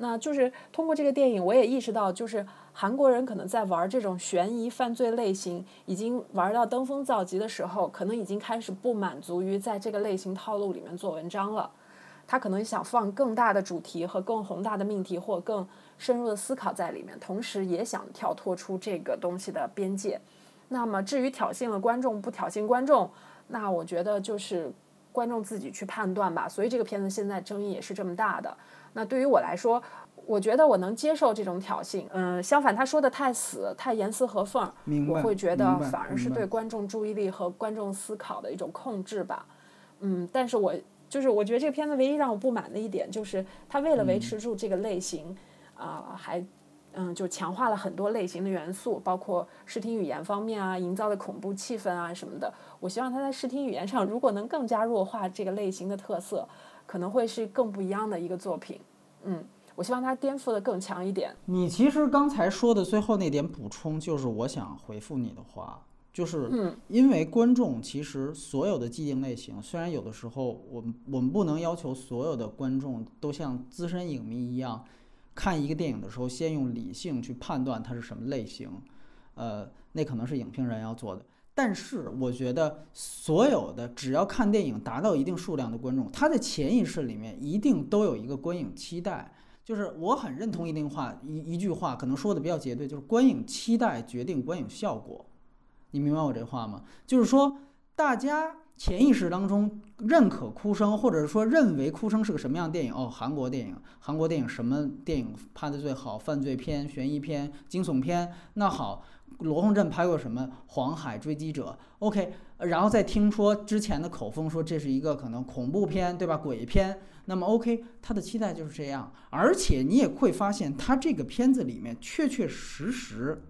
那就是通过这个电影，我也意识到，就是韩国人可能在玩这种悬疑犯罪类型，已经玩到登峰造极的时候，可能已经开始不满足于在这个类型套路里面做文章了。他可能想放更大的主题和更宏大的命题，或更深入的思考在里面，同时也想跳脱出这个东西的边界。那么，至于挑衅了观众不挑衅观众，那我觉得就是观众自己去判断吧。所以这个片子现在争议也是这么大的。那对于我来说，我觉得我能接受这种挑衅。嗯，相反，他说的太死、太严丝合缝，我会觉得反而是对观众注意力和观众思考的一种控制吧。嗯，但是我。就是我觉得这个片子唯一让我不满的一点，就是他为了维持住这个类型，啊，还嗯，就强化了很多类型的元素，包括视听语言方面啊，营造的恐怖气氛啊什么的。我希望他在视听语言上，如果能更加弱化这个类型的特色，可能会是更不一样的一个作品。嗯，我希望它颠覆的更强一点。你其实刚才说的最后那点补充，就是我想回复你的话。就是因为观众其实所有的既定类型，虽然有的时候我们我们不能要求所有的观众都像资深影迷一样，看一个电影的时候先用理性去判断它是什么类型，呃，那可能是影评人要做的。但是我觉得所有的只要看电影达到一定数量的观众，他的潜意识里面一定都有一个观影期待。就是我很认同一定话一一句话，可能说的比较绝对，就是观影期待决定观影效果。你明白我这话吗？就是说，大家潜意识当中认可哭声，或者说认为哭声是个什么样的电影？哦，韩国电影，韩国电影什么电影拍的最好？犯罪片、悬疑片、惊悚片。那好，罗洪镇拍过什么？《黄海追击者》。OK，然后再听说之前的口风说这是一个可能恐怖片，对吧？鬼片。那么 OK，他的期待就是这样。而且你也会发现，他这个片子里面确确实实。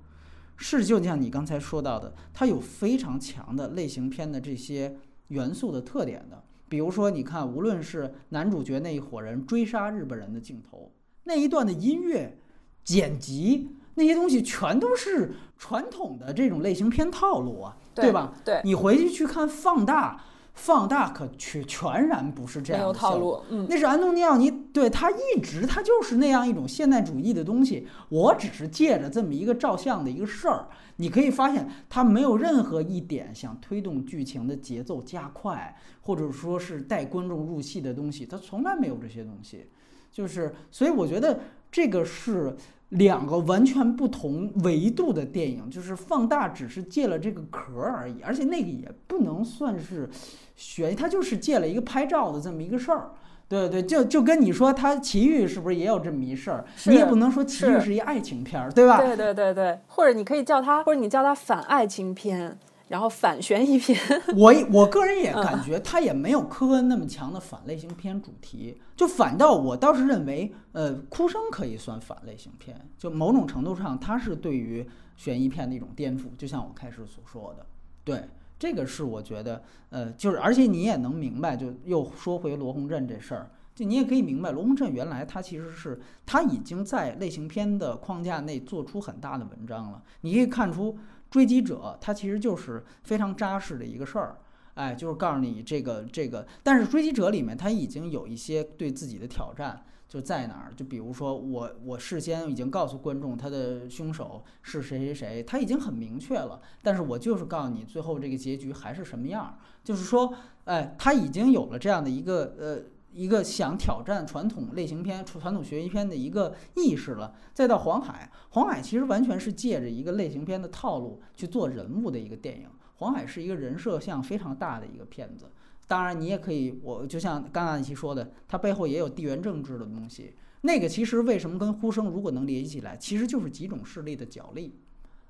是，就像你刚才说到的，它有非常强的类型片的这些元素的特点的。比如说，你看，无论是男主角那一伙人追杀日本人的镜头，那一段的音乐、剪辑那些东西，全都是传统的这种类型片套路啊，对吧？对，你回去去看放大。放大可全全然不是这样的套路，嗯，那是安东尼奥尼，对他一直他就是那样一种现代主义的东西。我只是借着这么一个照相的一个事儿，你可以发现他没有任何一点想推动剧情的节奏加快，或者说是带观众入戏的东西，他从来没有这些东西。就是，所以我觉得这个是。两个完全不同维度的电影，就是放大只是借了这个壳而已，而且那个也不能算是悬疑，它就是借了一个拍照的这么一个事儿。对对，就就跟你说，他奇遇是不是也有这么一事儿？你也不能说奇遇是一爱情片儿，对吧？对对对对，或者你可以叫它，或者你叫它反爱情片。然后反悬疑片，我我个人也感觉他也没有科恩那么强的反类型片主题，就反倒我倒是认为，呃，哭声可以算反类型片，就某种程度上它是对于悬疑片的一种颠覆，就像我开始所说的，对，这个是我觉得，呃，就是而且你也能明白，就又说回罗洪镇这事儿，就你也可以明白，罗洪镇原来他其实是他已经在类型片的框架内做出很大的文章了，你可以看出。追击者，它其实就是非常扎实的一个事儿，哎，就是告诉你这个这个。但是追击者里面，他已经有一些对自己的挑战，就在哪儿？就比如说，我我事先已经告诉观众他的凶手是谁谁谁，他已经很明确了。但是我就是告诉你，最后这个结局还是什么样？就是说，哎，他已经有了这样的一个呃。一个想挑战传统类型片、传统悬疑片的一个意识了，再到黄海，黄海其实完全是借着一个类型片的套路去做人物的一个电影。黄海是一个人设像非常大的一个片子，当然你也可以，我就像刚刚一期说的，它背后也有地缘政治的东西。那个其实为什么跟呼声如果能联系起来，其实就是几种势力的角力。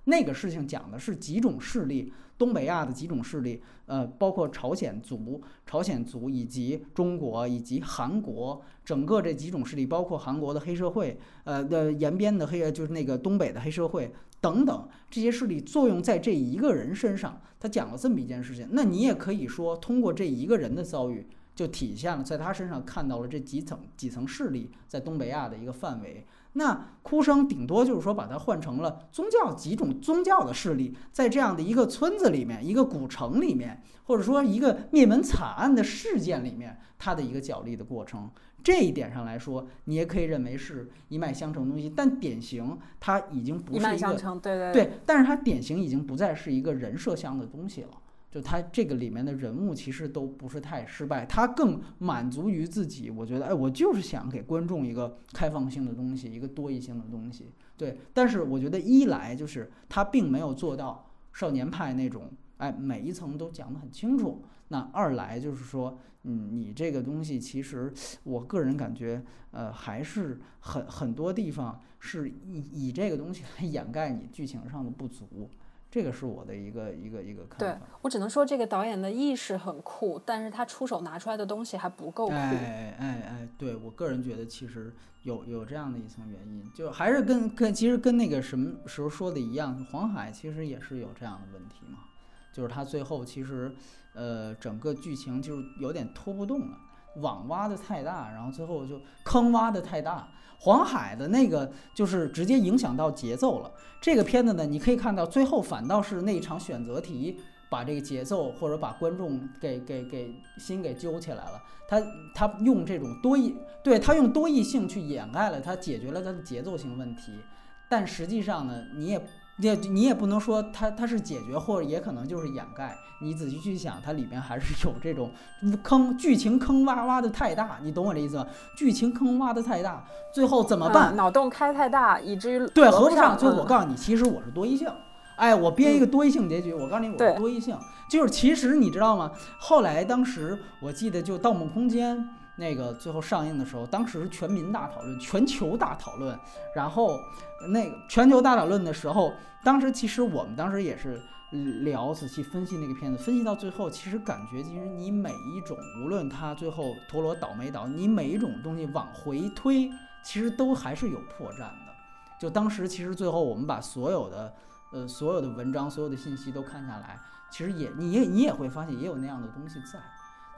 那个事情讲的是几种势力，东北亚的几种势力，呃，包括朝鲜族、朝鲜族以及中国以及韩国，整个这几种势力，包括韩国的黑社会，呃的延边的黑，就是那个东北的黑社会等等这些势力作用在这一个人身上，他讲了这么一件事情。那你也可以说，通过这一个人的遭遇，就体现了在他身上看到了这几层几层势力在东北亚的一个范围。那哭声顶多就是说把它换成了宗教几种宗教的势力，在这样的一个村子里面，一个古城里面，或者说一个灭门惨案的事件里面，它的一个角力的过程。这一点上来说，你也可以认为是一脉相承的东西。但典型它已经不是一脉相承，对对对，但是它典型已经不再是一个人设像的东西了。就他这个里面的人物其实都不是太失败，他更满足于自己。我觉得，哎，我就是想给观众一个开放性的东西，一个多义性的东西。对，但是我觉得一来就是他并没有做到少年派那种，哎，每一层都讲得很清楚。那二来就是说，嗯，你这个东西其实我个人感觉，呃，还是很很多地方是以以这个东西来掩盖你剧情上的不足。这个是我的一个一个一个看对法。我只能说这个导演的意识很酷，但是他出手拿出来的东西还不够酷。哎哎哎，对我个人觉得其实有有这样的一层原因，就还是跟跟其实跟那个什么时候说的一样，黄海其实也是有这样的问题嘛，就是他最后其实呃整个剧情就是有点拖不动了，网挖的太大，然后最后就坑挖的太大。黄海的那个就是直接影响到节奏了。这个片子呢，你可以看到最后反倒是那一场选择题把这个节奏或者把观众给给给心给揪起来了。他他用这种多义，对他用多异性去掩盖了，他解决了他的节奏性问题。但实际上呢，你也也你也不能说它它是解决，或者也可能就是掩盖。你仔细去想，它里边还是有这种坑，剧情坑挖挖的太大，你懂我这意思吗？剧情坑挖的太大，最后怎么办？嗯脑洞开太大，以至于对，合合不上。嗯最后我告诉你，其实我是多义性。哎，我编一个多异性结局，我告诉你我是多异性，就是其实你知道吗？后来当时我记得就《盗梦空间》那个最后上映的时候，当时是全民大讨论，全球大讨论。然后那个全球大讨论的时候，当时其实我们当时也是聊仔细分析那个片子，分析到最后，其实感觉其实你每一种，无论它最后陀螺倒没倒，你每一种东西往回推，其实都还是有破绽的。就当时其实最后我们把所有的呃所有的文章、所有的信息都看下来，其实也你也你也会发现也有那样的东西在。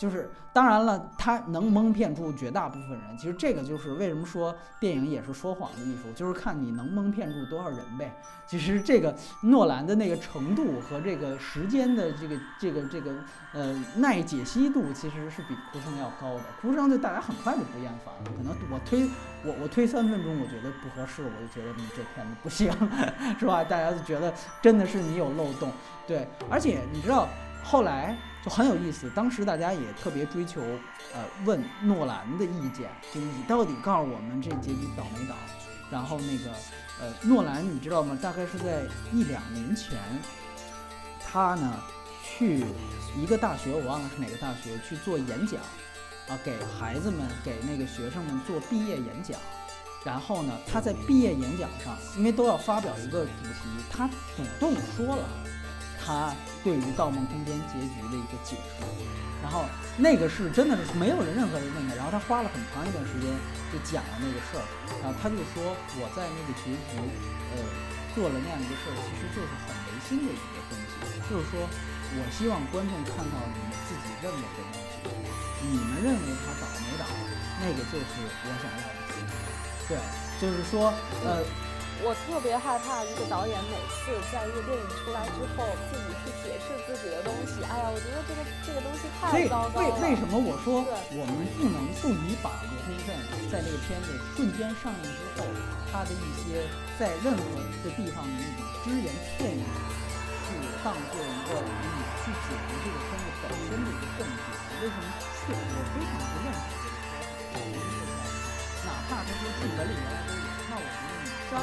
就是当然了，他能蒙骗住绝大部分人。其实这个就是为什么说电影也是说谎的艺术，就是看你能蒙骗住多少人呗。其实这个诺兰的那个程度和这个时间的这个这个这个呃耐解析度，其实是比哭声要高的。哭声就大家很快就不厌烦了。可能我推我我推三分钟，我觉得不合适，我就觉得你这片子不行，是吧？大家就觉得真的是你有漏洞，对。而且你知道后来就很有意思，当时大家也特别追求呃问诺兰的意见，就是你到底告诉我们这结局倒没倒？然后那个呃诺兰你知道吗？大概是在一两年前，他呢去一个大学，我忘了是哪个大学去做演讲。啊，给孩子们、给那个学生们做毕业演讲，然后呢，他在毕业演讲上，因为都要发表一个主题，他主动说了他对于《盗梦空间》结局的一个解释，然后那个是真的是没有人任何人问他，然后他花了很长一段时间就讲了那个事儿，然后他就说我在那个结局，呃，做了那样一个事儿，其实就是很违心的一个东西，就是说我希望观众看到你们自己认为的东西。你们认为他倒没倒，那个就是我想要的结局。对，就是说，呃，我特别害怕一个导演每次在一个电影出来之后，自己去解释自己的东西。哎呀，我觉得这个这个东西太糟糕了。为为什么我说我们不能不以把罗黑镇在这个片子瞬间上映之后，他的一些在任何的地方的那种只言片语，去当做一个你去解读这个片子本身的一个证据。为什么确我非常不认可这个片子？哪怕他说剧本里原来都有，那我觉